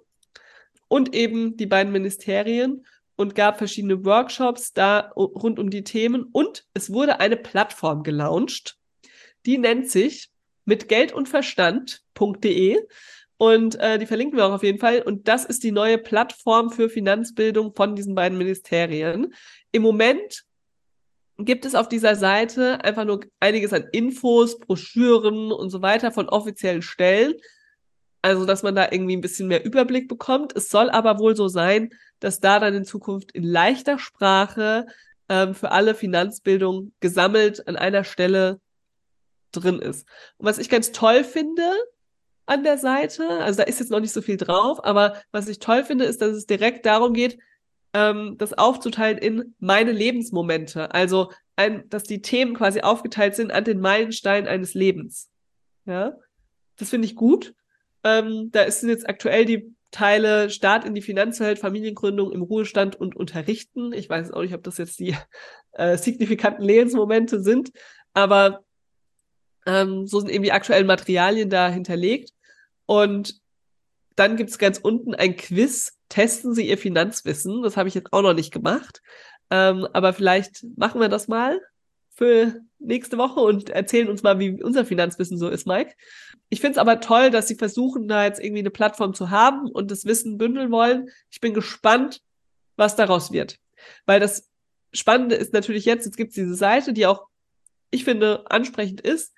und eben die beiden Ministerien und gab verschiedene Workshops da rund um die Themen und es wurde eine Plattform gelauncht, die nennt sich mit Geld und Verstand.de und äh, die verlinken wir auch auf jeden Fall und das ist die neue Plattform für Finanzbildung von diesen beiden Ministerien. Im Moment gibt es auf dieser Seite einfach nur einiges an Infos, Broschüren und so weiter von offiziellen Stellen. Also, dass man da irgendwie ein bisschen mehr Überblick bekommt. Es soll aber wohl so sein, dass da dann in Zukunft in leichter Sprache ähm, für alle Finanzbildung gesammelt an einer Stelle drin ist. Und was ich ganz toll finde an der Seite, also da ist jetzt noch nicht so viel drauf, aber was ich toll finde, ist, dass es direkt darum geht, ähm, das aufzuteilen in meine Lebensmomente. Also, ein, dass die Themen quasi aufgeteilt sind an den Meilenstein eines Lebens. Ja, das finde ich gut. Ähm, da sind jetzt aktuell die Teile Start in die Finanzwelt, Familiengründung im Ruhestand und Unterrichten. Ich weiß auch nicht, ob das jetzt die äh, signifikanten Lebensmomente sind, aber ähm, so sind eben die aktuellen Materialien da hinterlegt. Und dann gibt es ganz unten ein Quiz. Testen Sie Ihr Finanzwissen. Das habe ich jetzt auch noch nicht gemacht. Ähm, aber vielleicht machen wir das mal für nächste Woche und erzählen uns mal, wie unser Finanzwissen so ist, Mike. Ich finde es aber toll, dass Sie versuchen, da jetzt irgendwie eine Plattform zu haben und das Wissen bündeln wollen. Ich bin gespannt, was daraus wird. Weil das Spannende ist natürlich jetzt, jetzt gibt es diese Seite, die auch, ich finde, ansprechend ist.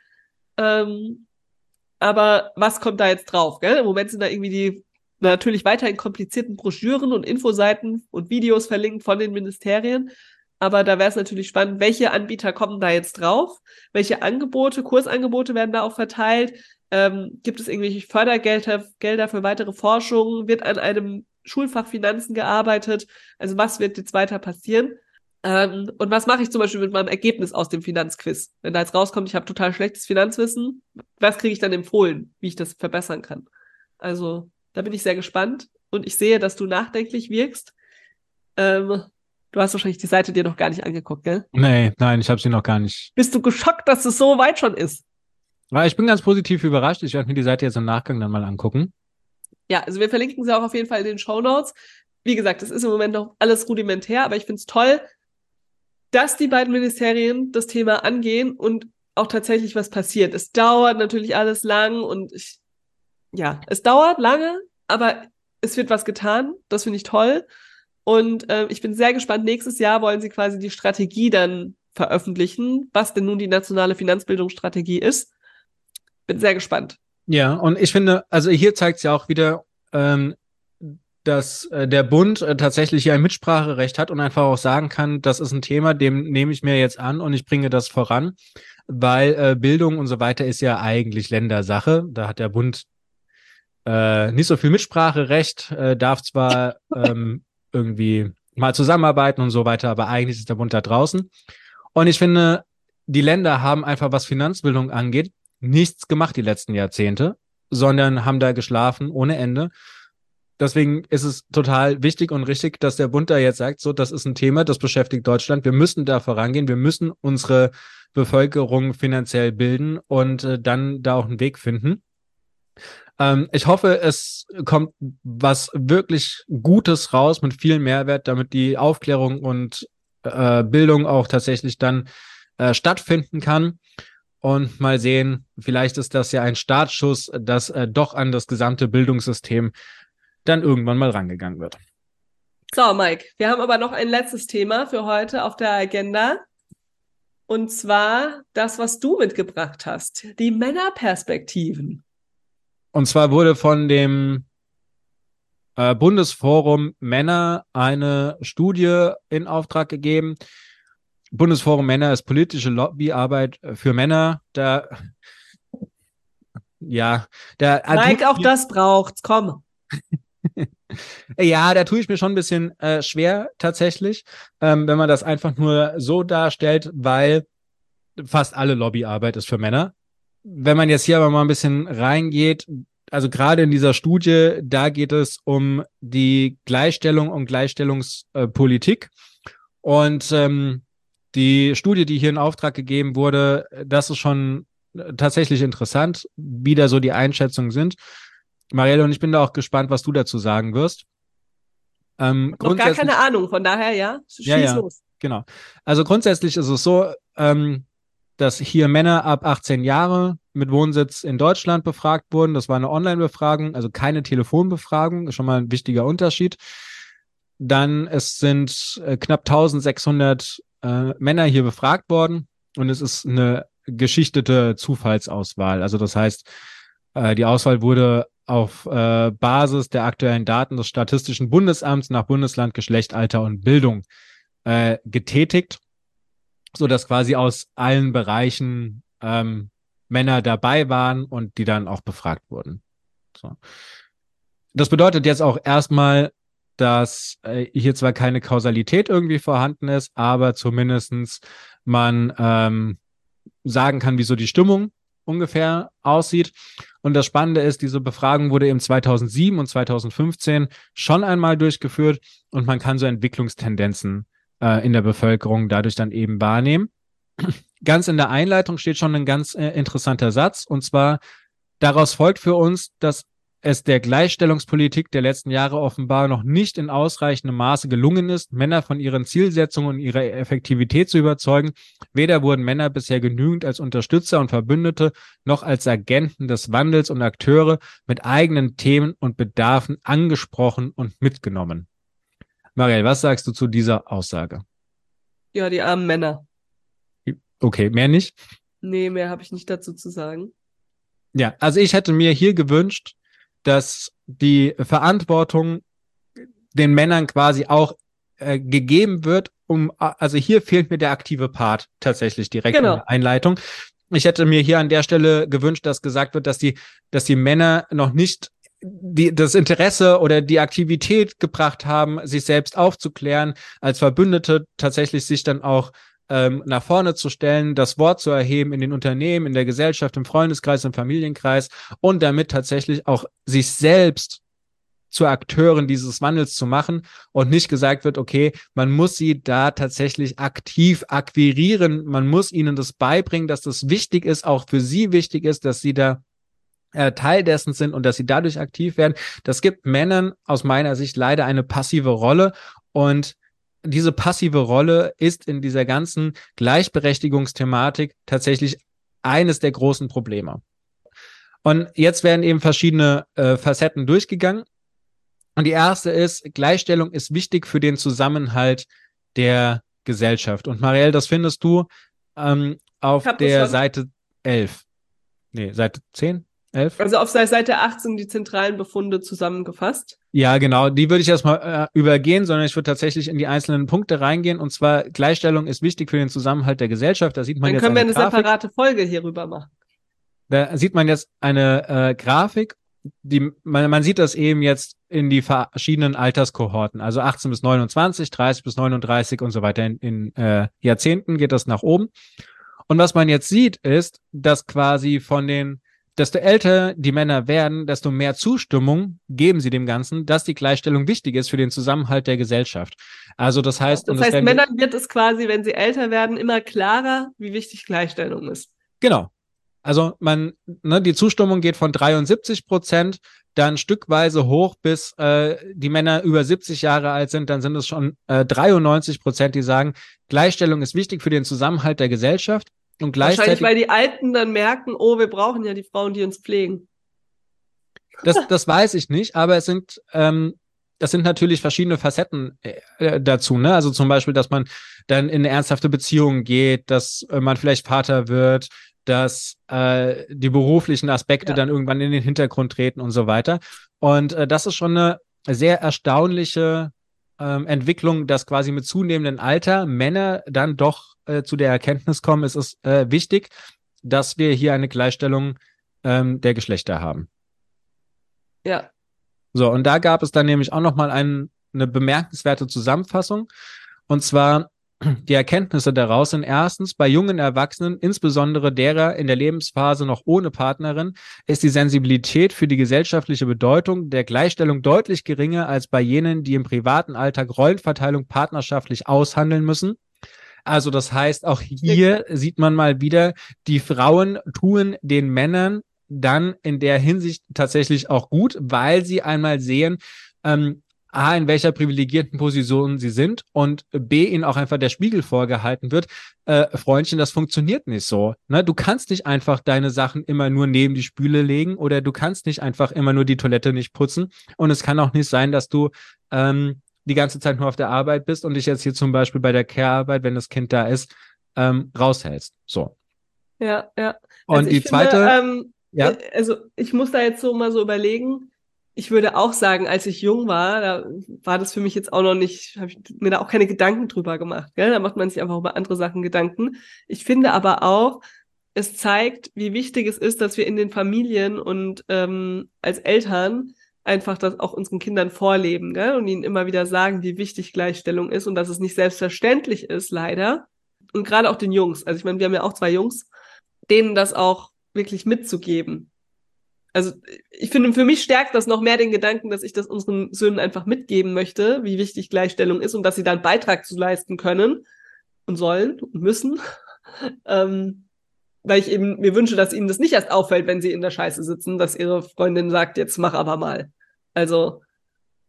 Ähm, aber was kommt da jetzt drauf? Gell? Im Moment sind da irgendwie die natürlich weiterhin komplizierten Broschüren und Infoseiten und Videos verlinkt von den Ministerien. Aber da wäre es natürlich spannend, welche Anbieter kommen da jetzt drauf? Welche Angebote, Kursangebote werden da auch verteilt? Ähm, gibt es irgendwelche Fördergelder Gelder für weitere Forschung? Wird an einem Schulfach Finanzen gearbeitet? Also was wird jetzt weiter passieren? Ähm, und was mache ich zum Beispiel mit meinem Ergebnis aus dem Finanzquiz? Wenn da jetzt rauskommt, ich habe total schlechtes Finanzwissen, was kriege ich dann empfohlen, wie ich das verbessern kann? Also da bin ich sehr gespannt und ich sehe, dass du nachdenklich wirkst. Ähm, du hast wahrscheinlich die Seite dir noch gar nicht angeguckt, gell? Nee, nein, ich habe sie noch gar nicht. Bist du geschockt, dass es so weit schon ist? Ja, ich bin ganz positiv überrascht. Ich werde mir die Seite jetzt im Nachgang dann mal angucken. Ja, also wir verlinken sie auch auf jeden Fall in den Show Notes. Wie gesagt, es ist im Moment noch alles rudimentär, aber ich finde es toll, dass die beiden Ministerien das Thema angehen und auch tatsächlich was passiert. Es dauert natürlich alles lang und ich, ja, es dauert lange, aber es wird was getan. Das finde ich toll. Und äh, ich bin sehr gespannt. Nächstes Jahr wollen sie quasi die Strategie dann veröffentlichen, was denn nun die nationale Finanzbildungsstrategie ist. Bin sehr gespannt. Ja, und ich finde, also hier zeigt es ja auch wieder, ähm, dass äh, der Bund äh, tatsächlich hier ein Mitspracherecht hat und einfach auch sagen kann, das ist ein Thema, dem nehme ich mir jetzt an und ich bringe das voran, weil äh, Bildung und so weiter ist ja eigentlich Ländersache. Da hat der Bund äh, nicht so viel Mitspracherecht, äh, darf zwar ähm, irgendwie mal zusammenarbeiten und so weiter, aber eigentlich ist der Bund da draußen. Und ich finde, die Länder haben einfach, was Finanzbildung angeht, nichts gemacht die letzten Jahrzehnte, sondern haben da geschlafen ohne Ende deswegen ist es total wichtig und richtig, dass der Bund da jetzt sagt, so, das ist ein Thema, das beschäftigt Deutschland. Wir müssen da vorangehen. Wir müssen unsere Bevölkerung finanziell bilden und äh, dann da auch einen Weg finden. Ähm, ich hoffe, es kommt was wirklich Gutes raus mit viel Mehrwert, damit die Aufklärung und äh, Bildung auch tatsächlich dann äh, stattfinden kann. Und mal sehen, vielleicht ist das ja ein Startschuss, das äh, doch an das gesamte Bildungssystem dann irgendwann mal rangegangen wird. So, Mike, wir haben aber noch ein letztes Thema für heute auf der Agenda. Und zwar das, was du mitgebracht hast, die Männerperspektiven. Und zwar wurde von dem äh, Bundesforum Männer eine Studie in Auftrag gegeben. Bundesforum Männer ist politische Lobbyarbeit für Männer. Da, ja, der. Mike, auch das braucht's, komm. ja, da tue ich mir schon ein bisschen äh, schwer tatsächlich, ähm, wenn man das einfach nur so darstellt, weil fast alle Lobbyarbeit ist für Männer. Wenn man jetzt hier aber mal ein bisschen reingeht, also gerade in dieser Studie, da geht es um die Gleichstellung und Gleichstellungspolitik. Und ähm, die Studie, die hier in Auftrag gegeben wurde, das ist schon tatsächlich interessant, wie da so die Einschätzungen sind. Marielle, und ich bin da auch gespannt, was du dazu sagen wirst. Ähm, Noch gar keine Ahnung, von daher, ja, schieß ja, ja, los. Genau. Also grundsätzlich ist es so, ähm, dass hier Männer ab 18 Jahre mit Wohnsitz in Deutschland befragt wurden. Das war eine Online-Befragung, also keine Telefonbefragung, ist schon mal ein wichtiger Unterschied. Dann es sind äh, knapp 1600 äh, Männer hier befragt worden und es ist eine geschichtete Zufallsauswahl. Also das heißt, äh, die Auswahl wurde auf äh, Basis der aktuellen Daten des Statistischen Bundesamts nach Bundesland, Geschlecht, Alter und Bildung äh, getätigt, so dass quasi aus allen Bereichen ähm, Männer dabei waren und die dann auch befragt wurden. So. Das bedeutet jetzt auch erstmal, dass äh, hier zwar keine Kausalität irgendwie vorhanden ist, aber zumindestens man ähm, sagen kann, wieso die Stimmung ungefähr aussieht. Und das Spannende ist, diese Befragung wurde eben 2007 und 2015 schon einmal durchgeführt und man kann so Entwicklungstendenzen äh, in der Bevölkerung dadurch dann eben wahrnehmen. Ganz in der Einleitung steht schon ein ganz äh, interessanter Satz und zwar daraus folgt für uns, dass es der Gleichstellungspolitik der letzten Jahre offenbar noch nicht in ausreichendem Maße gelungen ist, Männer von ihren Zielsetzungen und ihrer Effektivität zu überzeugen. Weder wurden Männer bisher genügend als Unterstützer und Verbündete noch als Agenten des Wandels und Akteure mit eigenen Themen und Bedarfen angesprochen und mitgenommen. Marielle, was sagst du zu dieser Aussage? Ja, die armen Männer. Okay, mehr nicht? Nee, mehr habe ich nicht dazu zu sagen. Ja, also ich hätte mir hier gewünscht, dass die Verantwortung den Männern quasi auch äh, gegeben wird, um, also hier fehlt mir der aktive Part tatsächlich direkt genau. in der Einleitung. Ich hätte mir hier an der Stelle gewünscht, dass gesagt wird, dass die, dass die Männer noch nicht die, das Interesse oder die Aktivität gebracht haben, sich selbst aufzuklären, als Verbündete tatsächlich sich dann auch ähm, nach vorne zu stellen, das Wort zu erheben in den Unternehmen, in der Gesellschaft, im Freundeskreis, im Familienkreis und damit tatsächlich auch sich selbst zu Akteuren dieses Wandels zu machen und nicht gesagt wird, okay, man muss sie da tatsächlich aktiv akquirieren, man muss ihnen das beibringen, dass das wichtig ist, auch für sie wichtig ist, dass sie da äh, Teil dessen sind und dass sie dadurch aktiv werden. Das gibt Männern aus meiner Sicht leider eine passive Rolle und diese passive Rolle ist in dieser ganzen Gleichberechtigungsthematik tatsächlich eines der großen Probleme. Und jetzt werden eben verschiedene äh, Facetten durchgegangen. Und die erste ist, Gleichstellung ist wichtig für den Zusammenhalt der Gesellschaft. Und Marielle, das findest du ähm, auf der Seite 11. Nee, Seite 10? 11? Also auf Seite 18 die zentralen Befunde zusammengefasst. Ja, genau. Die würde ich erstmal äh, übergehen, sondern ich würde tatsächlich in die einzelnen Punkte reingehen. Und zwar Gleichstellung ist wichtig für den Zusammenhalt der Gesellschaft. Da sieht man Dann jetzt können eine wir eine Grafik. separate Folge hierüber machen. Da sieht man jetzt eine äh, Grafik. Die, man, man sieht das eben jetzt in die verschiedenen Alterskohorten, also 18 bis 29, 30 bis 39 und so weiter. In, in äh, Jahrzehnten geht das nach oben. Und was man jetzt sieht, ist, dass quasi von den desto älter die Männer werden, desto mehr Zustimmung geben sie dem Ganzen, dass die Gleichstellung wichtig ist für den Zusammenhalt der Gesellschaft. Also das heißt, das heißt, Männern wird es quasi, wenn sie älter werden, immer klarer, wie wichtig Gleichstellung ist. Genau. Also man, ne, die Zustimmung geht von 73 Prozent dann stückweise hoch, bis äh, die Männer über 70 Jahre alt sind, dann sind es schon äh, 93 Prozent, die sagen, Gleichstellung ist wichtig für den Zusammenhalt der Gesellschaft. Und gleichzeitig. Wahrscheinlich, weil die Alten dann merken, oh, wir brauchen ja die Frauen, die uns pflegen. Das, das weiß ich nicht, aber es sind, ähm, das sind natürlich verschiedene Facetten äh, dazu, ne? Also zum Beispiel, dass man dann in ernsthafte Beziehung geht, dass äh, man vielleicht Vater wird, dass äh, die beruflichen Aspekte ja. dann irgendwann in den Hintergrund treten und so weiter. Und äh, das ist schon eine sehr erstaunliche ähm, Entwicklung, dass quasi mit zunehmendem Alter Männer dann doch äh, zu der Erkenntnis kommen, es ist äh, wichtig, dass wir hier eine Gleichstellung ähm, der Geschlechter haben. Ja. So, und da gab es dann nämlich auch nochmal ein, eine bemerkenswerte Zusammenfassung. Und zwar die Erkenntnisse daraus sind erstens, bei jungen Erwachsenen, insbesondere derer in der Lebensphase noch ohne Partnerin, ist die Sensibilität für die gesellschaftliche Bedeutung der Gleichstellung deutlich geringer als bei jenen, die im privaten Alltag Rollenverteilung partnerschaftlich aushandeln müssen. Also das heißt, auch hier sieht man mal wieder, die Frauen tun den Männern dann in der Hinsicht tatsächlich auch gut, weil sie einmal sehen, ähm, A, in welcher privilegierten Position sie sind und B, ihnen auch einfach der Spiegel vorgehalten wird. Äh, Freundchen, das funktioniert nicht so. Ne? Du kannst nicht einfach deine Sachen immer nur neben die Spüle legen oder du kannst nicht einfach immer nur die Toilette nicht putzen. Und es kann auch nicht sein, dass du ähm, die ganze Zeit nur auf der Arbeit bist und dich jetzt hier zum Beispiel bei der Care-Arbeit, wenn das Kind da ist, ähm, raushältst. So. Ja, ja. Also und die finde, zweite. Ähm, ja. Äh, also ich muss da jetzt so mal so überlegen ich würde auch sagen, als ich jung war, da war das für mich jetzt auch noch nicht, habe ich mir da auch keine Gedanken drüber gemacht. Gell? Da macht man sich einfach über andere Sachen Gedanken. Ich finde aber auch, es zeigt, wie wichtig es ist, dass wir in den Familien und ähm, als Eltern einfach das auch unseren Kindern vorleben gell? und ihnen immer wieder sagen, wie wichtig Gleichstellung ist und dass es nicht selbstverständlich ist, leider. Und gerade auch den Jungs. Also ich meine, wir haben ja auch zwei Jungs, denen das auch wirklich mitzugeben also ich finde, für mich stärkt das noch mehr den Gedanken, dass ich das unseren Söhnen einfach mitgeben möchte, wie wichtig Gleichstellung ist und dass sie da einen Beitrag zu leisten können und sollen und müssen. ähm, weil ich eben mir wünsche, dass ihnen das nicht erst auffällt, wenn sie in der Scheiße sitzen, dass ihre Freundin sagt, jetzt mach aber mal. Also,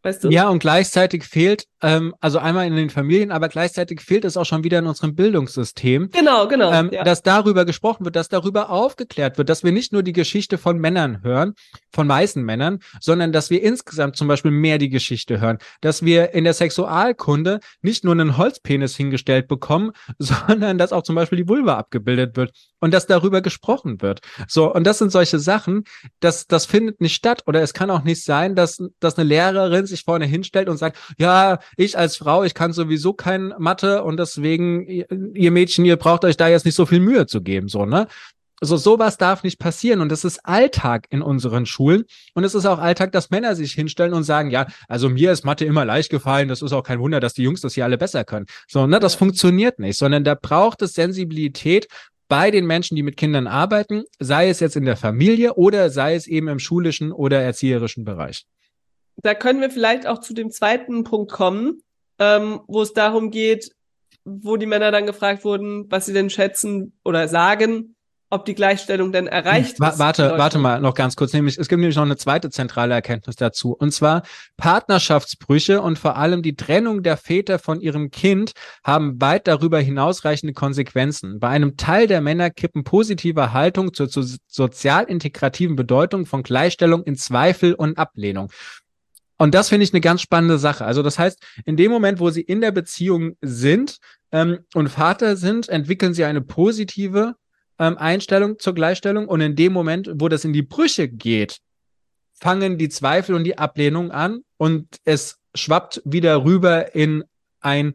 weißt du? Ja, und gleichzeitig fehlt, ähm, also einmal in den Familien, aber gleichzeitig fehlt es auch schon wieder in unserem Bildungssystem. Genau, genau. Ähm, ja. Dass darüber gesprochen wird, dass darüber aufgeklärt wird, dass wir nicht nur die Geschichte von Männern hören, von weißen Männern, sondern dass wir insgesamt zum Beispiel mehr die Geschichte hören, dass wir in der Sexualkunde nicht nur einen Holzpenis hingestellt bekommen, sondern dass auch zum Beispiel die Vulva abgebildet wird und dass darüber gesprochen wird. So, und das sind solche Sachen, das, das findet nicht statt oder es kann auch nicht sein, dass, dass eine Lehrerin sich vorne hinstellt und sagt, ja, ich als Frau, ich kann sowieso kein Mathe und deswegen, ihr, Mädchen, ihr braucht euch da jetzt nicht so viel Mühe zu geben, so, ne? So, sowas darf nicht passieren. Und das ist Alltag in unseren Schulen. Und es ist auch Alltag, dass Männer sich hinstellen und sagen, ja, also mir ist Mathe immer leicht gefallen. Das ist auch kein Wunder, dass die Jungs das hier alle besser können. So, ne, das funktioniert nicht, sondern da braucht es Sensibilität bei den Menschen, die mit Kindern arbeiten, sei es jetzt in der Familie oder sei es eben im schulischen oder erzieherischen Bereich. Da können wir vielleicht auch zu dem zweiten Punkt kommen, ähm, wo es darum geht, wo die Männer dann gefragt wurden, was sie denn schätzen oder sagen, ob die Gleichstellung denn erreicht Wa ist. warte, warte mal noch ganz kurz. Nämlich, es gibt nämlich noch eine zweite zentrale Erkenntnis dazu. Und zwar Partnerschaftsbrüche und vor allem die Trennung der Väter von ihrem Kind haben weit darüber hinausreichende Konsequenzen. Bei einem Teil der Männer kippen positive Haltung zur, zur sozial integrativen Bedeutung von Gleichstellung in Zweifel und Ablehnung. Und das finde ich eine ganz spannende Sache. Also das heißt, in dem Moment, wo sie in der Beziehung sind ähm, und Vater sind, entwickeln sie eine positive ähm, Einstellung zur Gleichstellung. Und in dem Moment, wo das in die Brüche geht, fangen die Zweifel und die Ablehnung an und es schwappt wieder rüber in ein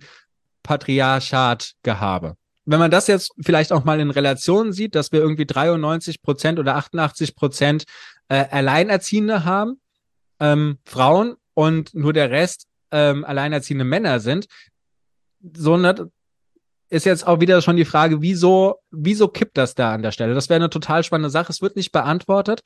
Patriarchat-Gehabe. Wenn man das jetzt vielleicht auch mal in Relation sieht, dass wir irgendwie 93 Prozent oder 88 Prozent äh, Alleinerziehende haben, ähm, Frauen und nur der Rest ähm, alleinerziehende Männer sind, so ne, ist jetzt auch wieder schon die Frage, wieso, wieso kippt das da an der Stelle? Das wäre eine total spannende Sache. Es wird nicht beantwortet,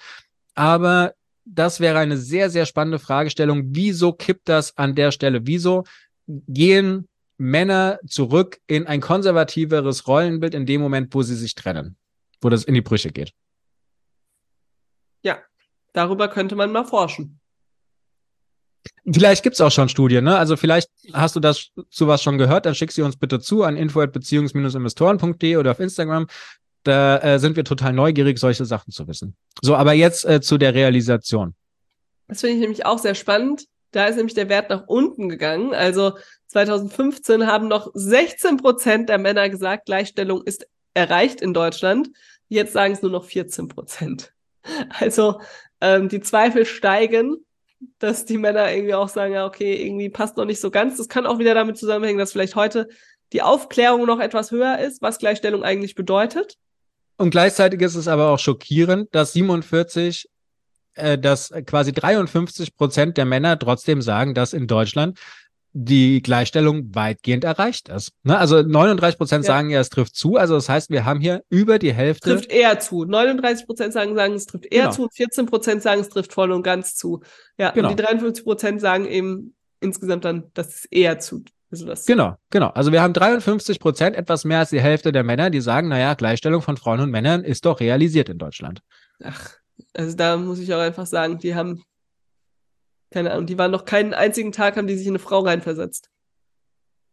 aber das wäre eine sehr, sehr spannende Fragestellung. Wieso kippt das an der Stelle? Wieso gehen Männer zurück in ein konservativeres Rollenbild in dem Moment, wo sie sich trennen, wo das in die Brüche geht? Ja, darüber könnte man mal forschen. Vielleicht gibt's auch schon Studien, ne? Also vielleicht hast du das zu was schon gehört, dann schick sie uns bitte zu an info@beziehungs-investoren.de oder auf Instagram. Da äh, sind wir total neugierig, solche Sachen zu wissen. So, aber jetzt äh, zu der Realisation. Das finde ich nämlich auch sehr spannend. Da ist nämlich der Wert nach unten gegangen. Also 2015 haben noch 16 Prozent der Männer gesagt, Gleichstellung ist erreicht in Deutschland. Jetzt sagen es nur noch 14 Prozent. Also ähm, die Zweifel steigen dass die Männer irgendwie auch sagen, ja, okay, irgendwie passt noch nicht so ganz. Das kann auch wieder damit zusammenhängen, dass vielleicht heute die Aufklärung noch etwas höher ist, was Gleichstellung eigentlich bedeutet. Und gleichzeitig ist es aber auch schockierend, dass 47, äh, dass quasi 53 Prozent der Männer trotzdem sagen, dass in Deutschland die Gleichstellung weitgehend erreicht ist. Ne? Also 39 Prozent ja. sagen ja, es trifft zu. Also das heißt, wir haben hier über die Hälfte. Trifft eher zu. 39 Prozent sagen, sagen, es trifft eher genau. zu. 14 Prozent sagen, es trifft voll und ganz zu. Ja, genau. und die 53 Prozent sagen eben insgesamt dann, dass es eher zu. Also das genau, genau. Also wir haben 53 Prozent, etwas mehr als die Hälfte der Männer, die sagen, naja, Gleichstellung von Frauen und Männern ist doch realisiert in Deutschland. Ach, also da muss ich auch einfach sagen, die haben keine Ahnung, die waren noch keinen einzigen Tag, haben die sich in eine Frau reinversetzt.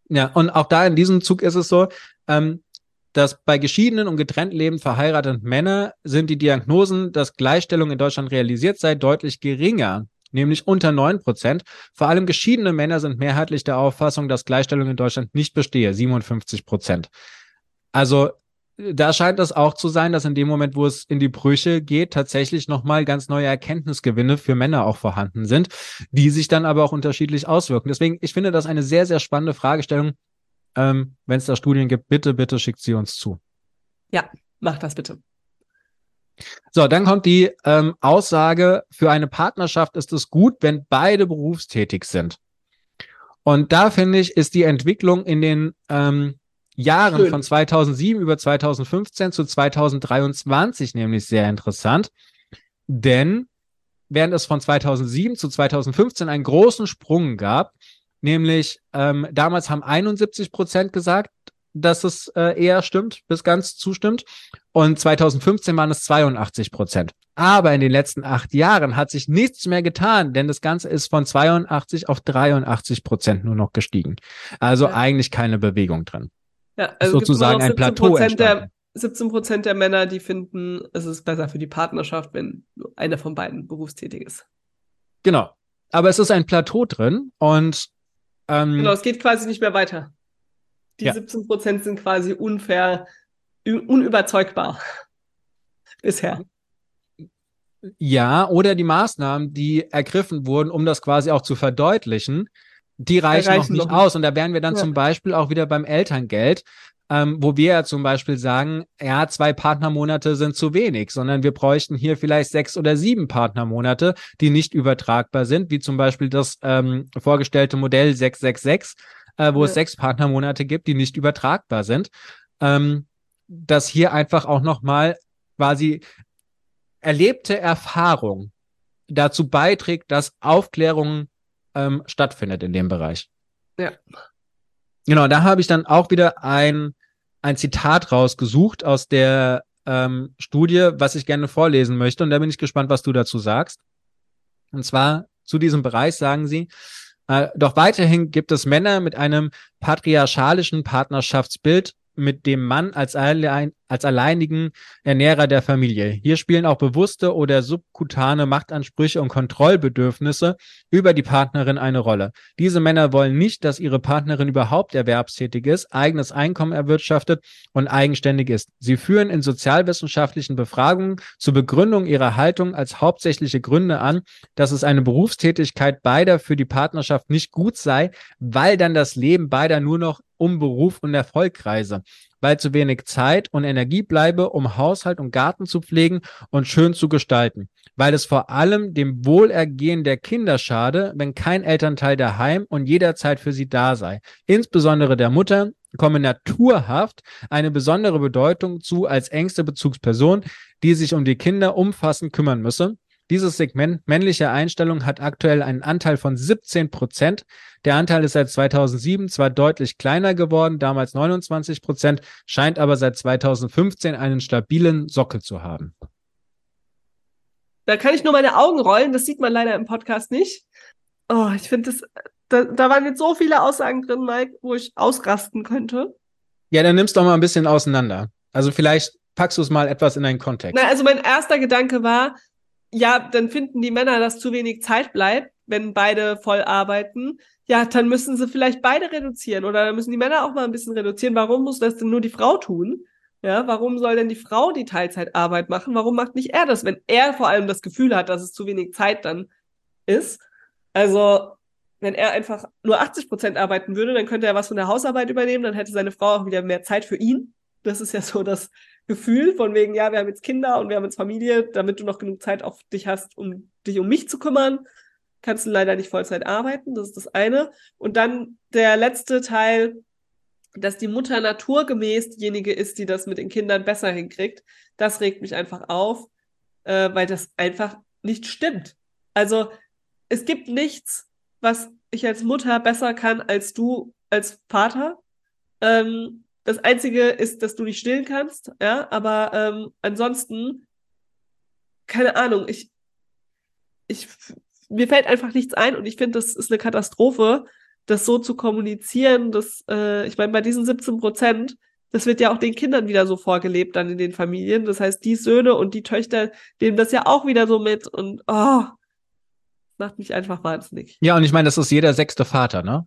Ja, und auch da in diesem Zug ist es so, ähm, dass bei geschiedenen und getrennt lebend verheirateten Männern sind die Diagnosen, dass Gleichstellung in Deutschland realisiert sei, deutlich geringer, nämlich unter neun Prozent. Vor allem geschiedene Männer sind mehrheitlich der Auffassung, dass Gleichstellung in Deutschland nicht bestehe, 57 Prozent. Also da scheint es auch zu sein, dass in dem Moment, wo es in die Brüche geht, tatsächlich nochmal ganz neue Erkenntnisgewinne für Männer auch vorhanden sind, die sich dann aber auch unterschiedlich auswirken. Deswegen, ich finde das eine sehr, sehr spannende Fragestellung. Ähm, Wenn es da Studien gibt, bitte, bitte schickt sie uns zu. Ja, mach das bitte. So, dann kommt die ähm, Aussage, für eine Partnerschaft ist es gut, wenn beide berufstätig sind. Und da finde ich, ist die Entwicklung in den ähm, Jahren Schön. von 2007 über 2015 zu 2023 nämlich sehr interessant, denn während es von 2007 zu 2015 einen großen Sprung gab, nämlich ähm, damals haben 71 Prozent gesagt, dass es äh, eher stimmt, bis ganz zustimmt. Und 2015 waren es 82 Prozent. Aber in den letzten acht Jahren hat sich nichts mehr getan, denn das Ganze ist von 82 auf 83 Prozent nur noch gestiegen. Also ja. eigentlich keine Bewegung drin. Ja, also sozusagen ein Plateau der, 17 Prozent der Männer, die finden, es ist besser für die Partnerschaft, wenn einer von beiden berufstätig ist. Genau. Aber es ist ein Plateau drin und ähm, genau, es geht quasi nicht mehr weiter. Die ja. 17 Prozent sind quasi unfair, unüberzeugbar bisher. Ja, oder die Maßnahmen, die ergriffen wurden, um das quasi auch zu verdeutlichen, die reichen, reichen noch nicht aus. Und da wären wir dann ja. zum Beispiel auch wieder beim Elterngeld, ähm, wo wir ja zum Beispiel sagen, ja, zwei Partnermonate sind zu wenig, sondern wir bräuchten hier vielleicht sechs oder sieben Partnermonate, die nicht übertragbar sind, wie zum Beispiel das ähm, vorgestellte Modell 666, äh, wo ja. es sechs Partnermonate gibt, die nicht übertragbar sind. Ähm, dass hier einfach auch nochmal quasi erlebte Erfahrung dazu beiträgt, dass Aufklärung ähm, stattfindet in dem Bereich. Ja. Genau, da habe ich dann auch wieder ein, ein Zitat rausgesucht aus der ähm, Studie, was ich gerne vorlesen möchte. Und da bin ich gespannt, was du dazu sagst. Und zwar zu diesem Bereich sagen sie, äh, doch weiterhin gibt es Männer mit einem patriarchalischen Partnerschaftsbild, mit dem Mann als, allein, als alleinigen Ernährer der Familie. Hier spielen auch bewusste oder subkutane Machtansprüche und Kontrollbedürfnisse über die Partnerin eine Rolle. Diese Männer wollen nicht, dass ihre Partnerin überhaupt erwerbstätig ist, eigenes Einkommen erwirtschaftet und eigenständig ist. Sie führen in sozialwissenschaftlichen Befragungen zur Begründung ihrer Haltung als hauptsächliche Gründe an, dass es eine Berufstätigkeit beider für die Partnerschaft nicht gut sei, weil dann das Leben beider nur noch um Beruf und Erfolg reise, weil zu wenig Zeit und Energie bleibe, um Haushalt und Garten zu pflegen und schön zu gestalten, weil es vor allem dem Wohlergehen der Kinder schade, wenn kein Elternteil daheim und jederzeit für sie da sei. Insbesondere der Mutter komme naturhaft eine besondere Bedeutung zu als engste Bezugsperson, die sich um die Kinder umfassend kümmern müsse dieses Segment männliche Einstellung hat aktuell einen Anteil von 17 Prozent. Der Anteil ist seit 2007 zwar deutlich kleiner geworden, damals 29 Prozent, scheint aber seit 2015 einen stabilen Sockel zu haben. Da kann ich nur meine Augen rollen, das sieht man leider im Podcast nicht. Oh, ich finde das, da, da waren jetzt so viele Aussagen drin, Mike, wo ich ausrasten könnte. Ja, dann nimmst du doch mal ein bisschen auseinander. Also vielleicht packst du es mal etwas in einen Kontext. Na, also mein erster Gedanke war, ja, dann finden die Männer, dass zu wenig Zeit bleibt, wenn beide voll arbeiten. Ja, dann müssen sie vielleicht beide reduzieren oder dann müssen die Männer auch mal ein bisschen reduzieren. Warum muss das denn nur die Frau tun? Ja, warum soll denn die Frau die Teilzeitarbeit machen? Warum macht nicht er das, wenn er vor allem das Gefühl hat, dass es zu wenig Zeit dann ist? Also, wenn er einfach nur 80 Prozent arbeiten würde, dann könnte er was von der Hausarbeit übernehmen, dann hätte seine Frau auch wieder mehr Zeit für ihn. Das ist ja so das Gefühl von wegen, ja, wir haben jetzt Kinder und wir haben jetzt Familie, damit du noch genug Zeit auf dich hast, um dich um mich zu kümmern, kannst du leider nicht Vollzeit arbeiten. Das ist das eine. Und dann der letzte Teil, dass die Mutter naturgemäß diejenige ist, die das mit den Kindern besser hinkriegt. Das regt mich einfach auf, äh, weil das einfach nicht stimmt. Also es gibt nichts, was ich als Mutter besser kann als du als Vater. Ähm, das Einzige ist, dass du nicht stillen kannst, ja, aber ähm, ansonsten, keine Ahnung, ich, ich, mir fällt einfach nichts ein und ich finde, das ist eine Katastrophe, das so zu kommunizieren, dass, äh, ich meine, bei diesen 17 Prozent, das wird ja auch den Kindern wieder so vorgelebt dann in den Familien. Das heißt, die Söhne und die Töchter nehmen das ja auch wieder so mit und oh, macht mich einfach wahnsinnig. Ja, und ich meine, das ist jeder sechste Vater, ne?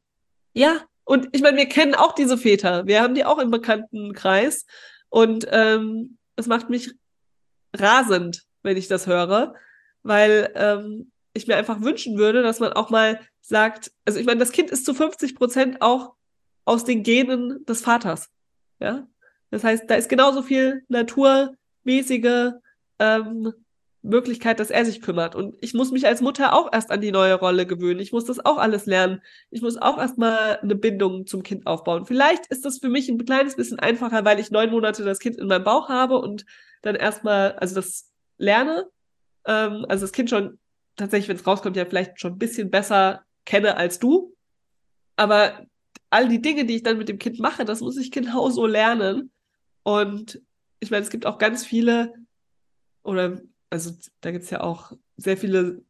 Ja, und ich meine, wir kennen auch diese Väter. Wir haben die auch im bekannten Kreis. Und ähm, es macht mich rasend, wenn ich das höre, weil ähm, ich mir einfach wünschen würde, dass man auch mal sagt, also ich meine, das Kind ist zu 50 Prozent auch aus den Genen des Vaters. Ja, das heißt, da ist genauso viel naturmäßige ähm, Möglichkeit, dass er sich kümmert. Und ich muss mich als Mutter auch erst an die neue Rolle gewöhnen. Ich muss das auch alles lernen. Ich muss auch erstmal eine Bindung zum Kind aufbauen. Vielleicht ist das für mich ein kleines bisschen einfacher, weil ich neun Monate das Kind in meinem Bauch habe und dann erstmal, also das lerne. Ähm, also das Kind schon tatsächlich, wenn es rauskommt, ja vielleicht schon ein bisschen besser kenne als du. Aber all die Dinge, die ich dann mit dem Kind mache, das muss ich genauso lernen. Und ich meine, es gibt auch ganz viele, oder also da gibt es ja auch sehr viele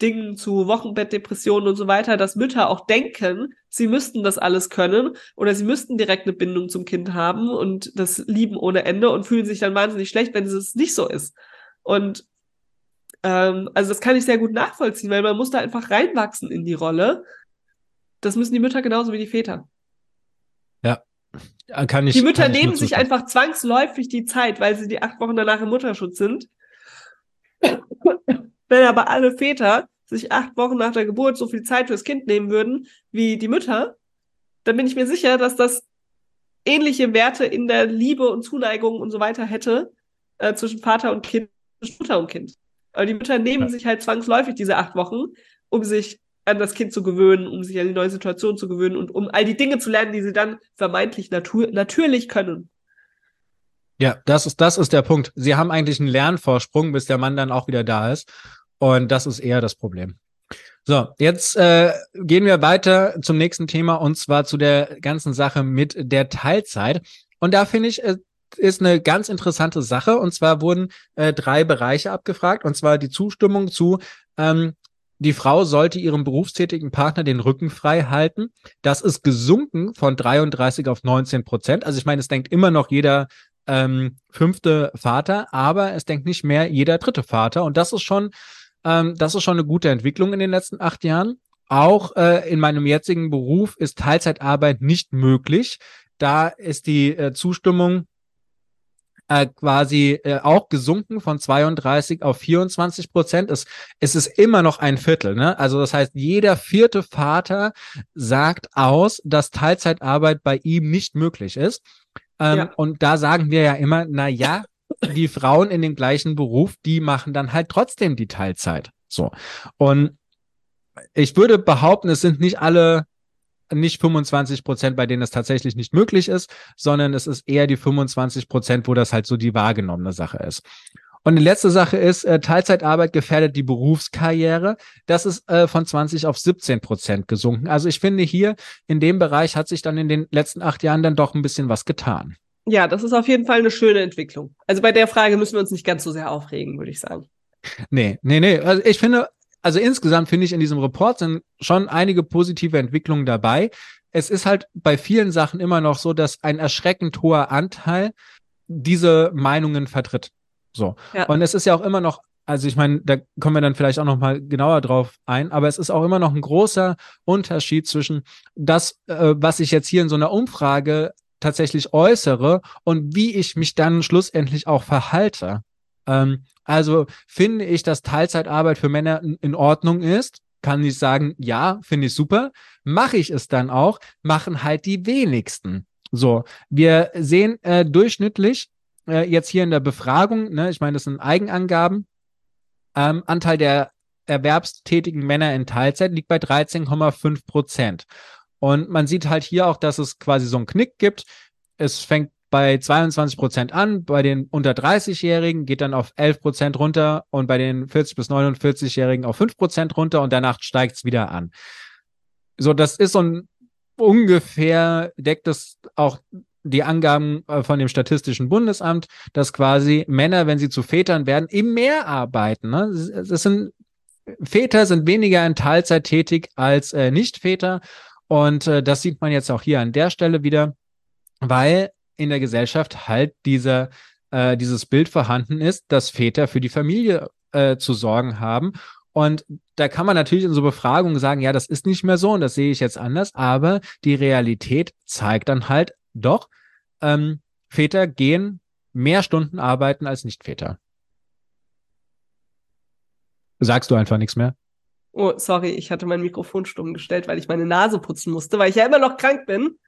Dingen zu Wochenbettdepressionen und so weiter, dass Mütter auch denken, sie müssten das alles können oder sie müssten direkt eine Bindung zum Kind haben und das lieben ohne Ende und fühlen sich dann wahnsinnig schlecht, wenn es nicht so ist. Und ähm, also das kann ich sehr gut nachvollziehen, weil man muss da einfach reinwachsen in die Rolle. Das müssen die Mütter genauso wie die Väter. Ja, kann ich. Die Mütter nehmen sich einfach zwangsläufig die Zeit, weil sie die acht Wochen danach im Mutterschutz sind. Wenn aber alle Väter sich acht Wochen nach der Geburt so viel Zeit fürs Kind nehmen würden wie die Mütter, dann bin ich mir sicher, dass das ähnliche Werte in der Liebe und Zuneigung und so weiter hätte äh, zwischen Vater und Kind, zwischen Mutter und Kind. Aber die Mütter nehmen ja. sich halt zwangsläufig diese acht Wochen, um sich an das Kind zu gewöhnen, um sich an die neue Situation zu gewöhnen und um all die Dinge zu lernen, die sie dann vermeintlich natur natürlich können. Ja, das ist, das ist der Punkt. Sie haben eigentlich einen Lernvorsprung, bis der Mann dann auch wieder da ist. Und das ist eher das Problem. So, jetzt äh, gehen wir weiter zum nächsten Thema und zwar zu der ganzen Sache mit der Teilzeit. Und da finde ich, äh, ist eine ganz interessante Sache. Und zwar wurden äh, drei Bereiche abgefragt. Und zwar die Zustimmung zu, ähm, die Frau sollte ihrem berufstätigen Partner den Rücken frei halten. Das ist gesunken von 33 auf 19 Prozent. Also ich meine, es denkt immer noch jeder ähm, fünfte Vater, aber es denkt nicht mehr jeder dritte Vater. Und das ist schon ähm, das ist schon eine gute Entwicklung in den letzten acht Jahren. Auch äh, in meinem jetzigen Beruf ist Teilzeitarbeit nicht möglich. Da ist die äh, Zustimmung äh, quasi äh, auch gesunken von 32 auf 24 Prozent. Es, es ist immer noch ein Viertel. Ne? Also das heißt, jeder vierte Vater sagt aus, dass Teilzeitarbeit bei ihm nicht möglich ist. Ähm, ja. Und da sagen wir ja immer, na ja, die Frauen in dem gleichen Beruf, die machen dann halt trotzdem die Teilzeit. So. Und ich würde behaupten, es sind nicht alle nicht 25 Prozent, bei denen es tatsächlich nicht möglich ist, sondern es ist eher die 25 Prozent, wo das halt so die wahrgenommene Sache ist. Und die letzte Sache ist, äh, Teilzeitarbeit gefährdet die Berufskarriere. Das ist äh, von 20 auf 17 Prozent gesunken. Also ich finde hier in dem Bereich hat sich dann in den letzten acht Jahren dann doch ein bisschen was getan. Ja, das ist auf jeden Fall eine schöne Entwicklung. Also bei der Frage müssen wir uns nicht ganz so sehr aufregen, würde ich sagen. Nee, nee, nee. Also ich finde, also insgesamt finde ich in diesem Report sind schon einige positive Entwicklungen dabei. Es ist halt bei vielen Sachen immer noch so, dass ein erschreckend hoher Anteil diese Meinungen vertritt. So. Ja. Und es ist ja auch immer noch also ich meine, da kommen wir dann vielleicht auch noch mal genauer drauf ein, aber es ist auch immer noch ein großer Unterschied zwischen das, äh, was ich jetzt hier in so einer Umfrage tatsächlich äußere und wie ich mich dann schlussendlich auch verhalte. Ähm, also finde ich, dass Teilzeitarbeit für Männer in Ordnung ist. Kann ich sagen, ja, finde ich super. Mache ich es dann auch, machen halt die wenigsten. So, wir sehen äh, durchschnittlich äh, jetzt hier in der Befragung, ne, ich meine, das sind Eigenangaben, ähm, Anteil der erwerbstätigen Männer in Teilzeit liegt bei 13,5 Prozent. Und man sieht halt hier auch, dass es quasi so einen Knick gibt. Es fängt bei 22 Prozent an, bei den unter 30-Jährigen geht dann auf 11 Prozent runter und bei den 40 bis 49-Jährigen auf 5 Prozent runter und danach steigt es wieder an. So, das ist so ein ungefähr, deckt es auch die Angaben äh, von dem Statistischen Bundesamt, dass quasi Männer, wenn sie zu Vätern werden, eben mehr arbeiten. Ne? Das sind Väter sind weniger in Teilzeit tätig als äh, Nicht-Väter und äh, das sieht man jetzt auch hier an der Stelle wieder, weil in der Gesellschaft halt dieser, äh, dieses Bild vorhanden ist, dass Väter für die Familie äh, zu sorgen haben. Und da kann man natürlich in so Befragungen sagen, ja, das ist nicht mehr so und das sehe ich jetzt anders, aber die Realität zeigt dann halt doch, ähm, Väter gehen mehr Stunden arbeiten als Nicht-Väter. Sagst du einfach nichts mehr? Oh, sorry, ich hatte mein Mikrofon stumm gestellt, weil ich meine Nase putzen musste, weil ich ja immer noch krank bin.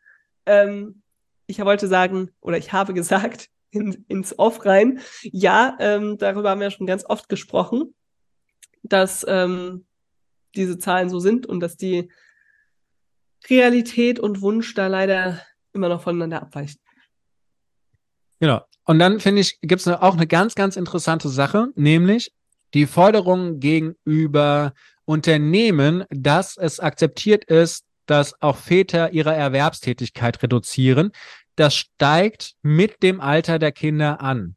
Ähm, ich wollte sagen, oder ich habe gesagt, in, ins Off rein, ja, ähm, darüber haben wir schon ganz oft gesprochen, dass ähm, diese Zahlen so sind und dass die Realität und Wunsch da leider immer noch voneinander abweichen. Genau. Und dann finde ich, gibt es auch eine ganz, ganz interessante Sache, nämlich die Forderung gegenüber Unternehmen, dass es akzeptiert ist, dass auch Väter ihre Erwerbstätigkeit reduzieren. Das steigt mit dem Alter der Kinder an.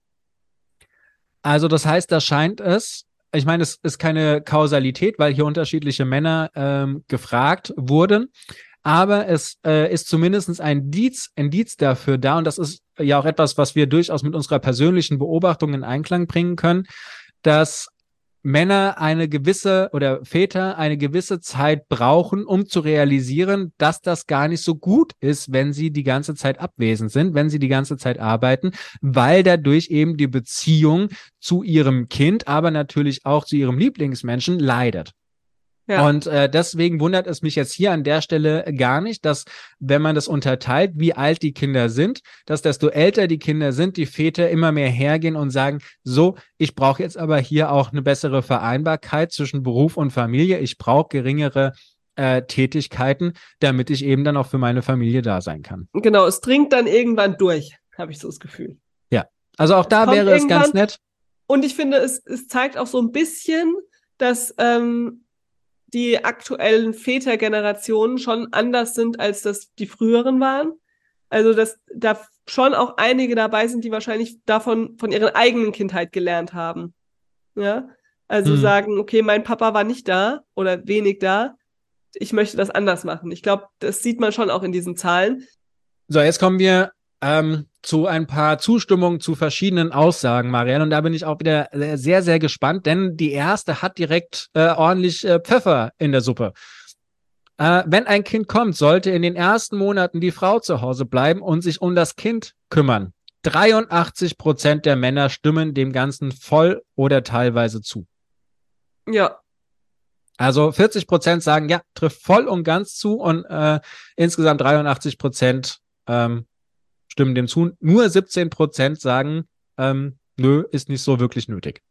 Also das heißt, da scheint es, ich meine, es ist keine Kausalität, weil hier unterschiedliche Männer ähm, gefragt wurden, aber es äh, ist zumindest ein Indiz, Indiz dafür da, und das ist ja auch etwas, was wir durchaus mit unserer persönlichen Beobachtung in Einklang bringen können, dass Männer eine gewisse oder Väter eine gewisse Zeit brauchen, um zu realisieren, dass das gar nicht so gut ist, wenn sie die ganze Zeit abwesend sind, wenn sie die ganze Zeit arbeiten, weil dadurch eben die Beziehung zu ihrem Kind, aber natürlich auch zu ihrem Lieblingsmenschen leidet. Ja. Und äh, deswegen wundert es mich jetzt hier an der Stelle gar nicht, dass, wenn man das unterteilt, wie alt die Kinder sind, dass desto älter die Kinder sind, die Väter immer mehr hergehen und sagen, so, ich brauche jetzt aber hier auch eine bessere Vereinbarkeit zwischen Beruf und Familie. Ich brauche geringere äh, Tätigkeiten, damit ich eben dann auch für meine Familie da sein kann. Genau, es dringt dann irgendwann durch, habe ich so das Gefühl. Ja, also auch da wäre es ganz nett. Und ich finde, es, es zeigt auch so ein bisschen, dass ähm, die aktuellen Vätergenerationen schon anders sind, als das die früheren waren. Also, dass da schon auch einige dabei sind, die wahrscheinlich davon von ihrer eigenen Kindheit gelernt haben. Ja. Also hm. sagen, okay, mein Papa war nicht da oder wenig da. Ich möchte das anders machen. Ich glaube, das sieht man schon auch in diesen Zahlen. So, jetzt kommen wir ähm, zu ein paar Zustimmungen zu verschiedenen Aussagen, Marianne. Und da bin ich auch wieder sehr, sehr gespannt, denn die erste hat direkt äh, ordentlich äh, Pfeffer in der Suppe. Äh, wenn ein Kind kommt, sollte in den ersten Monaten die Frau zu Hause bleiben und sich um das Kind kümmern. 83 Prozent der Männer stimmen dem Ganzen voll oder teilweise zu. Ja. Also 40 Prozent sagen, ja, trifft voll und ganz zu und äh, insgesamt 83 Prozent ähm, stimmen dem zu. Nur 17 Prozent sagen, ähm, nö, ist nicht so wirklich nötig.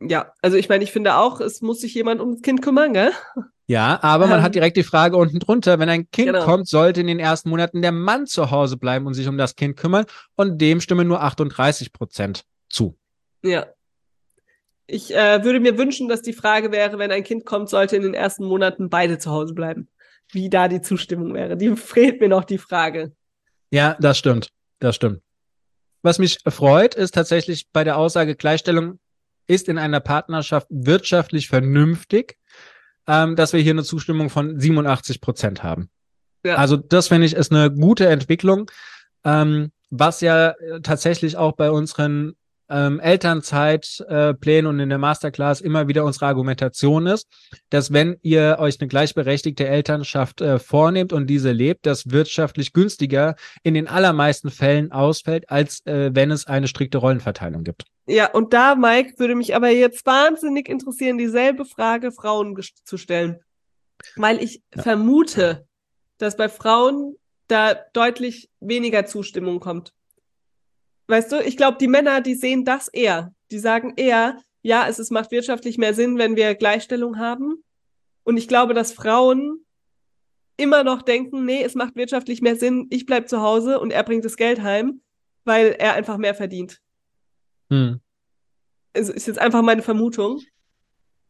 Ja, also ich meine, ich finde auch, es muss sich jemand um das Kind kümmern, gell? Ja, aber man ähm, hat direkt die Frage unten drunter, wenn ein Kind genau. kommt, sollte in den ersten Monaten der Mann zu Hause bleiben und sich um das Kind kümmern und dem stimmen nur 38 Prozent zu. Ja. Ich äh, würde mir wünschen, dass die Frage wäre, wenn ein Kind kommt, sollte in den ersten Monaten beide zu Hause bleiben. Wie da die Zustimmung wäre. Die fehlt mir noch die Frage. Ja, das stimmt. Das stimmt. Was mich freut, ist tatsächlich bei der Aussage Gleichstellung ist in einer Partnerschaft wirtschaftlich vernünftig, ähm, dass wir hier eine Zustimmung von 87 Prozent haben. Ja. Also das finde ich ist eine gute Entwicklung, ähm, was ja äh, tatsächlich auch bei unseren ähm, Elternzeitplänen äh, und in der Masterclass immer wieder unsere Argumentation ist, dass wenn ihr euch eine gleichberechtigte Elternschaft äh, vornehmt und diese lebt, das wirtschaftlich günstiger in den allermeisten Fällen ausfällt, als äh, wenn es eine strikte Rollenverteilung gibt. Ja, und da, Mike, würde mich aber jetzt wahnsinnig interessieren, dieselbe Frage Frauen zu stellen. Weil ich ja. vermute, dass bei Frauen da deutlich weniger Zustimmung kommt. Weißt du, ich glaube, die Männer, die sehen das eher. Die sagen eher, ja, es ist, macht wirtschaftlich mehr Sinn, wenn wir Gleichstellung haben. Und ich glaube, dass Frauen immer noch denken, nee, es macht wirtschaftlich mehr Sinn, ich bleib zu Hause und er bringt das Geld heim, weil er einfach mehr verdient. Hm. Also ist jetzt einfach meine Vermutung.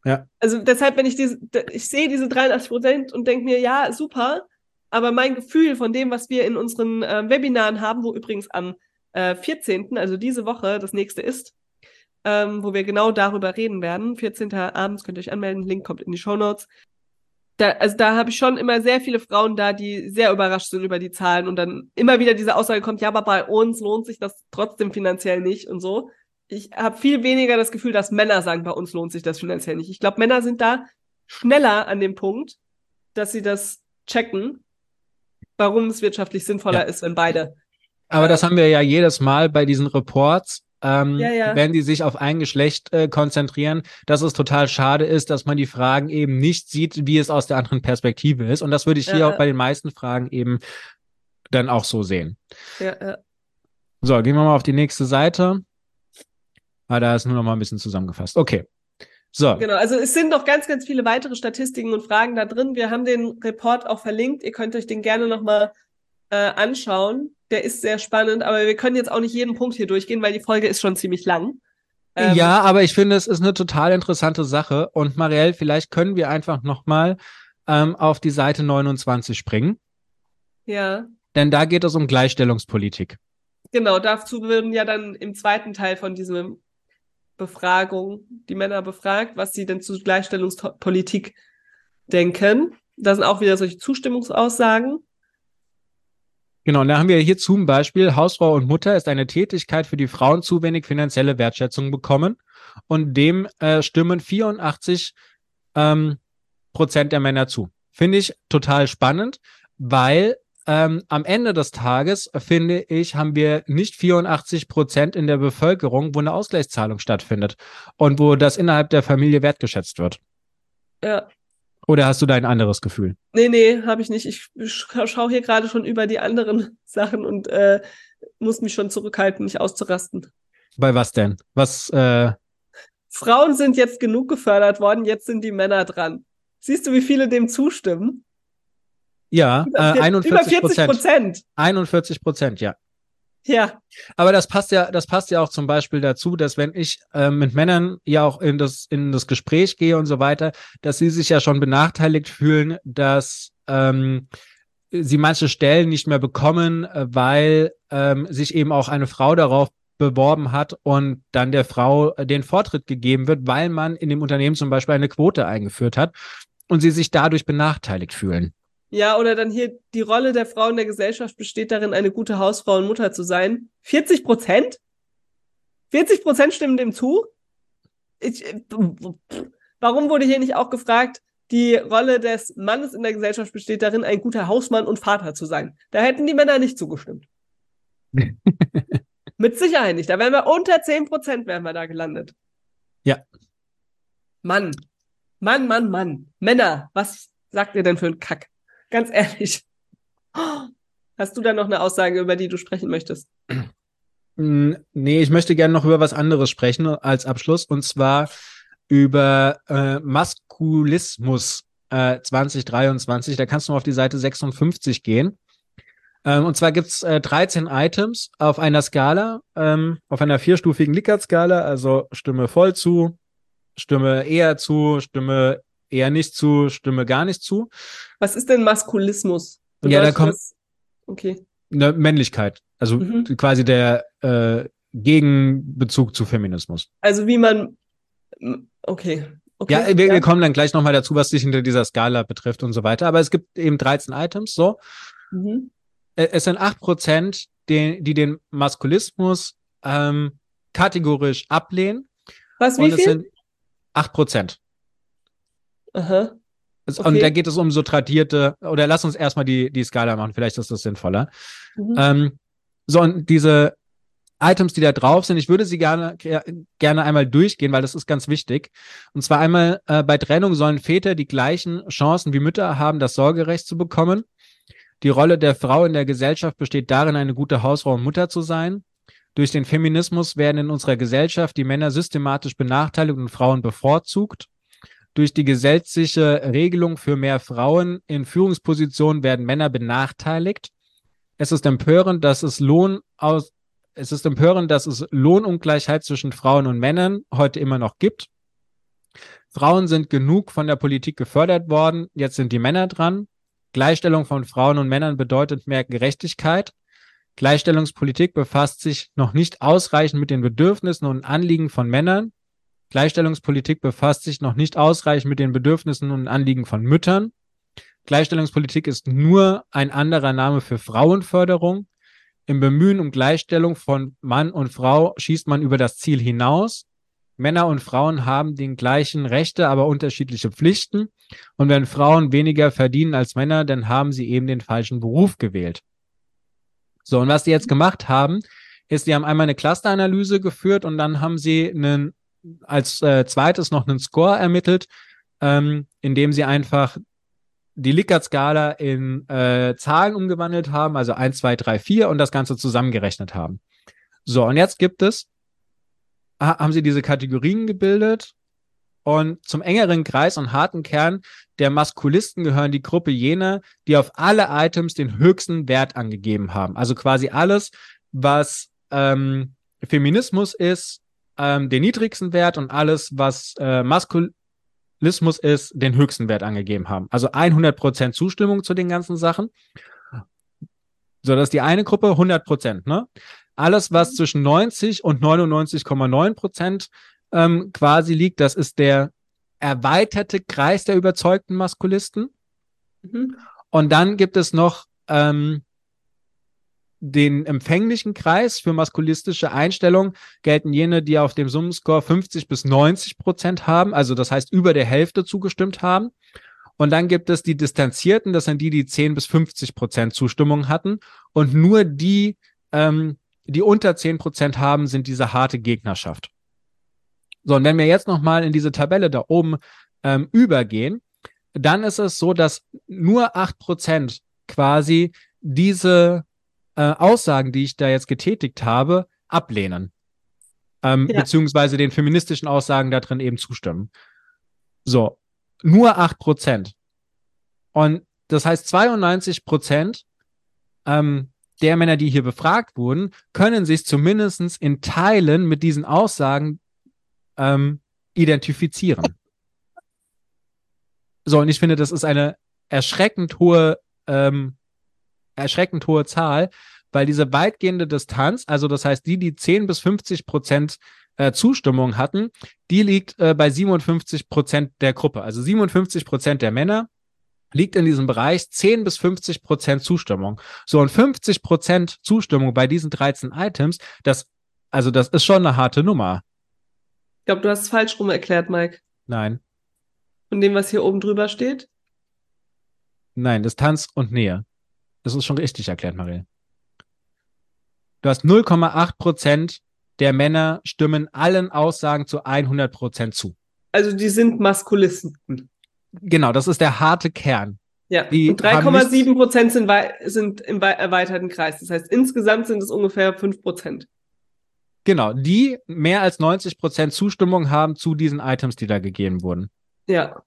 Ja. Also deshalb, wenn ich diese, ich sehe diese 83 Prozent und denke mir, ja, super, aber mein Gefühl von dem, was wir in unseren äh, Webinaren haben, wo übrigens am äh, 14., also diese Woche, das nächste ist, ähm, wo wir genau darüber reden werden. 14. abends könnt ihr euch anmelden, Link kommt in die Show Notes. Da, also da habe ich schon immer sehr viele Frauen da, die sehr überrascht sind über die Zahlen und dann immer wieder diese Aussage kommt, ja, aber bei uns lohnt sich das trotzdem finanziell nicht und so. Ich habe viel weniger das Gefühl, dass Männer sagen, bei uns lohnt sich das finanziell nicht. Ich glaube, Männer sind da schneller an dem Punkt, dass sie das checken, warum es wirtschaftlich sinnvoller ja. ist, wenn beide aber das haben wir ja jedes Mal bei diesen Reports, ähm, ja, ja. wenn die sich auf ein Geschlecht äh, konzentrieren, dass es total schade ist, dass man die Fragen eben nicht sieht, wie es aus der anderen Perspektive ist. Und das würde ich hier ja, auch bei den meisten Fragen eben dann auch so sehen. Ja, ja. So, gehen wir mal auf die nächste Seite. Ah, da ist nur noch mal ein bisschen zusammengefasst. Okay. So. Genau, also es sind noch ganz, ganz viele weitere Statistiken und Fragen da drin. Wir haben den Report auch verlinkt. Ihr könnt euch den gerne noch mal äh, anschauen. Der ist sehr spannend, aber wir können jetzt auch nicht jeden Punkt hier durchgehen, weil die Folge ist schon ziemlich lang. Ähm, ja, aber ich finde, es ist eine total interessante Sache. Und Marielle, vielleicht können wir einfach nochmal ähm, auf die Seite 29 springen. Ja. Denn da geht es um Gleichstellungspolitik. Genau, dazu würden ja dann im zweiten Teil von diesem Befragung die Männer befragt, was sie denn zu Gleichstellungspolitik denken. Da sind auch wieder solche Zustimmungsaussagen. Genau, und da haben wir hier zum Beispiel Hausfrau und Mutter ist eine Tätigkeit, für die Frauen zu wenig finanzielle Wertschätzung bekommen. Und dem äh, stimmen 84 ähm, Prozent der Männer zu. Finde ich total spannend, weil ähm, am Ende des Tages, finde ich, haben wir nicht 84 Prozent in der Bevölkerung, wo eine Ausgleichszahlung stattfindet und wo das innerhalb der Familie wertgeschätzt wird. Ja. Oder hast du da ein anderes Gefühl? Nee, nee, habe ich nicht. Ich scha schaue hier gerade schon über die anderen Sachen und äh, muss mich schon zurückhalten, nicht auszurasten. Bei was denn? Was? Äh... Frauen sind jetzt genug gefördert worden, jetzt sind die Männer dran. Siehst du, wie viele dem zustimmen? Ja, Über, äh, vier- 41 über 40 Prozent. Prozent. 41 Prozent, ja. Ja, Aber das passt ja, das passt ja auch zum Beispiel dazu, dass wenn ich äh, mit Männern ja auch in das, in das Gespräch gehe und so weiter, dass sie sich ja schon benachteiligt fühlen, dass ähm, sie manche Stellen nicht mehr bekommen, äh, weil ähm, sich eben auch eine Frau darauf beworben hat und dann der Frau äh, den Vortritt gegeben wird, weil man in dem Unternehmen zum Beispiel eine Quote eingeführt hat und sie sich dadurch benachteiligt fühlen. Ja, oder dann hier die Rolle der Frau in der Gesellschaft besteht darin, eine gute Hausfrau und Mutter zu sein. 40 Prozent? 40 Prozent stimmen dem zu? Ich, äh, warum wurde hier nicht auch gefragt, die Rolle des Mannes in der Gesellschaft besteht darin, ein guter Hausmann und Vater zu sein? Da hätten die Männer nicht zugestimmt. Mit Sicherheit nicht. Da wären wir unter 10 Prozent wären wir da gelandet. Ja. Mann. Mann, Mann, Mann. Männer, was sagt ihr denn für ein Kack? Ganz ehrlich. Hast du da noch eine Aussage, über die du sprechen möchtest? Mm, Nee, ich möchte gerne noch über was anderes sprechen als Abschluss und zwar über äh, Maskulismus äh, 2023. Da kannst du auf die Seite 56 gehen. Ähm, und zwar gibt's äh, 13 Items auf einer Skala, ähm, auf einer vierstufigen Likert-Skala, also Stimme voll zu, Stimme eher zu, Stimme eher nicht zu, Stimme gar nicht zu. Was ist denn Maskulismus? Ja, da Bedeutet kommt- das- Okay. Eine Männlichkeit, also Mhm. quasi der äh, Gegenbezug zu Feminismus. Also wie man. Okay. okay. Ja, wir, wir kommen dann gleich nochmal dazu, was sich hinter dieser Skala betrifft und so weiter. Aber es gibt eben 13 Items, so. Mhm. Es sind 8%, die, die den Maskulismus ähm, kategorisch ablehnen. Was, wie und es viel? sind 8%. Aha. Okay. Und da geht es um so tradierte, oder lass uns erstmal die, die Skala machen, vielleicht ist das sinnvoller. Mhm. Ähm, so, und diese Items, die da drauf sind, ich würde sie gerne, gerne einmal durchgehen, weil das ist ganz wichtig. Und zwar einmal, äh, bei Trennung sollen Väter die gleichen Chancen wie Mütter haben, das Sorgerecht zu bekommen. Die Rolle der Frau in der Gesellschaft besteht darin, eine gute Hausfrau und Mutter zu sein. Durch den Feminismus werden in unserer Gesellschaft die Männer systematisch benachteiligt und Frauen bevorzugt. Durch die gesetzliche Regelung für mehr Frauen in Führungspositionen werden Männer benachteiligt. Es ist empörend, dass es Lohn aus, es ist empörend, dass es Lohnungleichheit zwischen Frauen und Männern heute immer noch gibt. Frauen sind genug von der Politik gefördert worden, jetzt sind die Männer dran. Gleichstellung von Frauen und Männern bedeutet mehr Gerechtigkeit. Gleichstellungspolitik befasst sich noch nicht ausreichend mit den Bedürfnissen und Anliegen von Männern. Gleichstellungspolitik befasst sich noch nicht ausreichend mit den Bedürfnissen und Anliegen von Müttern. Gleichstellungspolitik ist nur ein anderer Name für Frauenförderung. Im Bemühen um Gleichstellung von Mann und Frau schießt man über das Ziel hinaus. Männer und Frauen haben die gleichen Rechte, aber unterschiedliche Pflichten. Und wenn Frauen weniger verdienen als Männer, dann haben sie eben den falschen Beruf gewählt. So, und was die jetzt gemacht haben, ist, die haben einmal eine Clusteranalyse geführt und dann haben sie einen, als äh, zweites noch einen Score ermittelt, ähm, indem sie einfach die Likert-Skala in äh, Zahlen umgewandelt haben, also 1, 2, 3, 4 und das Ganze zusammengerechnet haben. So, und jetzt gibt es, ha- haben sie diese Kategorien gebildet und zum engeren Kreis und harten Kern der Maskulisten gehören die Gruppe jener, die auf alle Items den höchsten Wert angegeben haben. Also quasi alles, was ähm, Feminismus ist, ähm, den niedrigsten Wert und alles, was äh, Maskul Maskulismus ist, den höchsten Wert angegeben haben. Also 100% Zustimmung zu den ganzen Sachen. So, das ist die eine Gruppe, 100%. Ne? Alles, was zwischen 90 und 99,9% ähm, quasi liegt, das ist der erweiterte Kreis der überzeugten Maskulisten. Mhm. Und dann gibt es noch ähm, den empfänglichen Kreis für maskulistische Einstellungen gelten jene, die auf dem Summenscore 50 bis 90 Prozent haben, also das heißt über der Hälfte zugestimmt haben. Und dann gibt es die Distanzierten, das sind die, die 10 bis 50 Prozent Zustimmung hatten. Und nur die, ähm, die unter 10 Prozent haben, sind diese harte Gegnerschaft. So, und wenn wir jetzt nochmal in diese Tabelle da oben ähm, übergehen, dann ist es so, dass nur 8 Prozent quasi diese äh, Aussagen, die ich da jetzt getätigt habe, ablehnen. Ähm, ja. Beziehungsweise den feministischen Aussagen da drin eben zustimmen. So, nur 8 Prozent. Und das heißt, 92 Prozent ähm, der Männer, die hier befragt wurden, können sich zumindest in Teilen mit diesen Aussagen ähm, identifizieren. So, und ich finde, das ist eine erschreckend hohe ähm, erschreckend hohe Zahl, weil diese weitgehende Distanz, also das heißt die, die 10 bis 50 Prozent äh, Zustimmung hatten, die liegt äh, bei 57 Prozent der Gruppe. Also 57 Prozent der Männer liegt in diesem Bereich 10 bis 50 Prozent Zustimmung. So und 50 Prozent Zustimmung bei diesen 13 Items, das, also das ist schon eine harte Nummer. Ich glaube, du hast es falsch rum erklärt, Mike. Nein. Von dem, was hier oben drüber steht? Nein, Distanz und Nähe. Das ist schon richtig erklärt, Marie. Du hast 0,8 Prozent der Männer stimmen allen Aussagen zu 100 Prozent zu. Also die sind Maskulisten. Genau, das ist der harte Kern. Ja, die und 3,7 Prozent sind, sind im erweiterten Kreis. Das heißt, insgesamt sind es ungefähr 5 Prozent. Genau, die mehr als 90 Prozent Zustimmung haben zu diesen Items, die da gegeben wurden. Ja.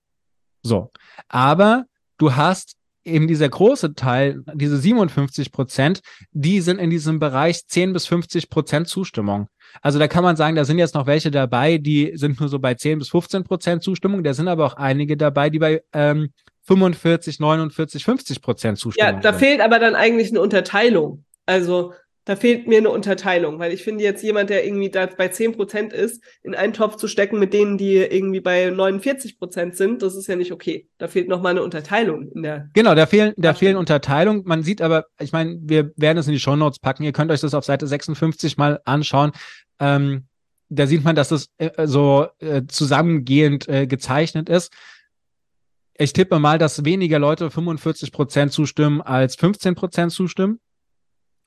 So, aber du hast eben dieser große Teil, diese 57 Prozent, die sind in diesem Bereich 10 bis 50 Prozent Zustimmung. Also da kann man sagen, da sind jetzt noch welche dabei, die sind nur so bei 10 bis 15 Prozent Zustimmung. Da sind aber auch einige dabei, die bei ähm, 45, 49, 50 Prozent Zustimmung. Ja, da sind. fehlt aber dann eigentlich eine Unterteilung. Also da fehlt mir eine Unterteilung, weil ich finde jetzt jemand, der irgendwie da bei 10 Prozent ist, in einen Topf zu stecken mit denen, die irgendwie bei 49 Prozent sind, das ist ja nicht okay. Da fehlt nochmal eine Unterteilung in der. Genau, da fehlen, da fehlen Unterteilungen. Man sieht aber, ich meine, wir werden es in die Show Notes packen. Ihr könnt euch das auf Seite 56 mal anschauen. Ähm, da sieht man, dass das äh, so äh, zusammengehend äh, gezeichnet ist. Ich tippe mal, dass weniger Leute 45 Prozent zustimmen als 15 Prozent zustimmen.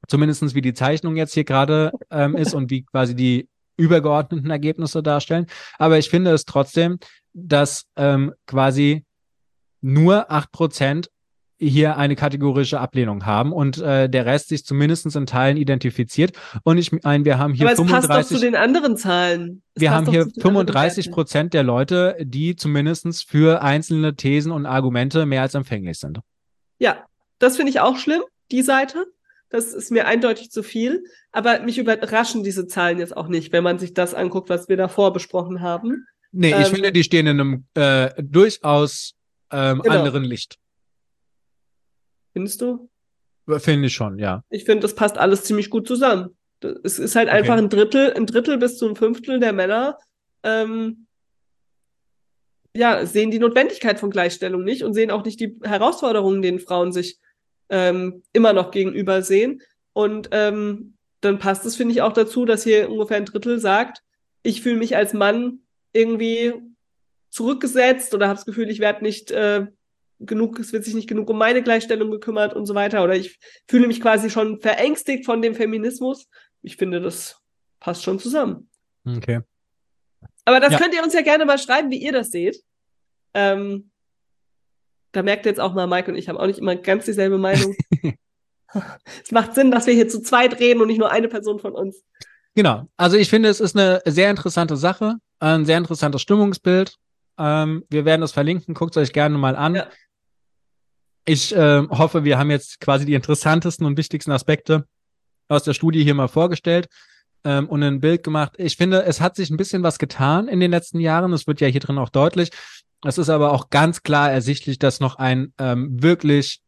Zumindestens wie die Zeichnung jetzt hier gerade ähm, ist und wie quasi die übergeordneten Ergebnisse darstellen. Aber ich finde es trotzdem, dass ähm, quasi nur acht Prozent hier eine kategorische Ablehnung haben und äh, der Rest sich zumindest in Teilen identifiziert. Und ich meine, wir haben hier Aber es 35, passt doch zu den anderen Zahlen. Es wir haben hier 35 Prozent der Leute, die zumindest für einzelne Thesen und Argumente mehr als empfänglich sind. Ja, das finde ich auch schlimm, die Seite. Das ist mir eindeutig zu viel. Aber mich überraschen diese Zahlen jetzt auch nicht, wenn man sich das anguckt, was wir davor besprochen haben. Nee, ähm, ich finde, die stehen in einem äh, durchaus ähm, genau. anderen Licht. Findest du? Finde ich schon, ja. Ich finde, das passt alles ziemlich gut zusammen. Es ist halt okay. einfach ein Drittel, ein Drittel bis zu ein Fünftel der Männer ähm, ja, sehen die Notwendigkeit von Gleichstellung nicht und sehen auch nicht die Herausforderungen, denen Frauen sich ähm, immer noch gegenüber sehen. Und ähm, dann passt es, finde ich, auch dazu, dass hier ungefähr ein Drittel sagt, ich fühle mich als Mann irgendwie zurückgesetzt oder habe das Gefühl, ich werde nicht äh, genug, es wird sich nicht genug um meine Gleichstellung gekümmert und so weiter. Oder ich fühle mich quasi schon verängstigt von dem Feminismus. Ich finde, das passt schon zusammen. Okay. Aber das ja. könnt ihr uns ja gerne mal schreiben, wie ihr das seht. Ähm, da merkt ihr jetzt auch mal, Mike und ich haben auch nicht immer ganz dieselbe Meinung. es macht Sinn, dass wir hier zu zweit reden und nicht nur eine Person von uns. Genau. Also ich finde, es ist eine sehr interessante Sache, ein sehr interessantes Stimmungsbild. Ähm, wir werden das verlinken, guckt es euch gerne mal an. Ja. Ich äh, hoffe, wir haben jetzt quasi die interessantesten und wichtigsten Aspekte aus der Studie hier mal vorgestellt ähm, und ein Bild gemacht. Ich finde, es hat sich ein bisschen was getan in den letzten Jahren. Es wird ja hier drin auch deutlich. Es ist aber auch ganz klar ersichtlich, dass noch ein ähm, wirklich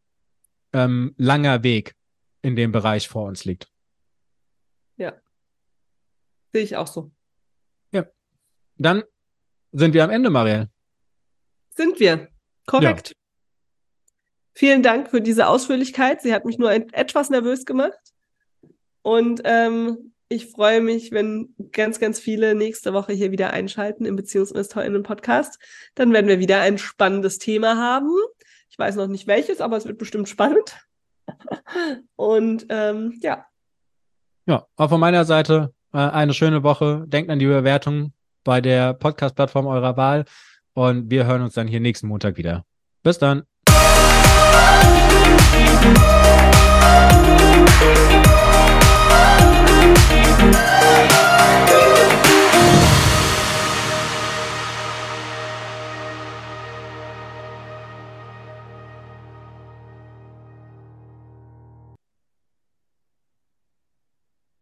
ähm, langer Weg in dem Bereich vor uns liegt. Ja. Sehe ich auch so. Ja. Dann sind wir am Ende, Marielle. Sind wir. Korrekt. Ja. Vielen Dank für diese Ausführlichkeit. Sie hat mich nur etwas nervös gemacht. Und ähm, ich freue mich, wenn ganz, ganz viele nächste Woche hier wieder einschalten im BeziehungsinvestorInnen-Podcast. Dann werden wir wieder ein spannendes Thema haben. Ich weiß noch nicht welches, aber es wird bestimmt spannend. Und ähm, ja. Ja, auch von meiner Seite äh, eine schöne Woche. Denkt an die Bewertung bei der Podcast-Plattform eurer Wahl. Und wir hören uns dann hier nächsten Montag wieder. Bis dann.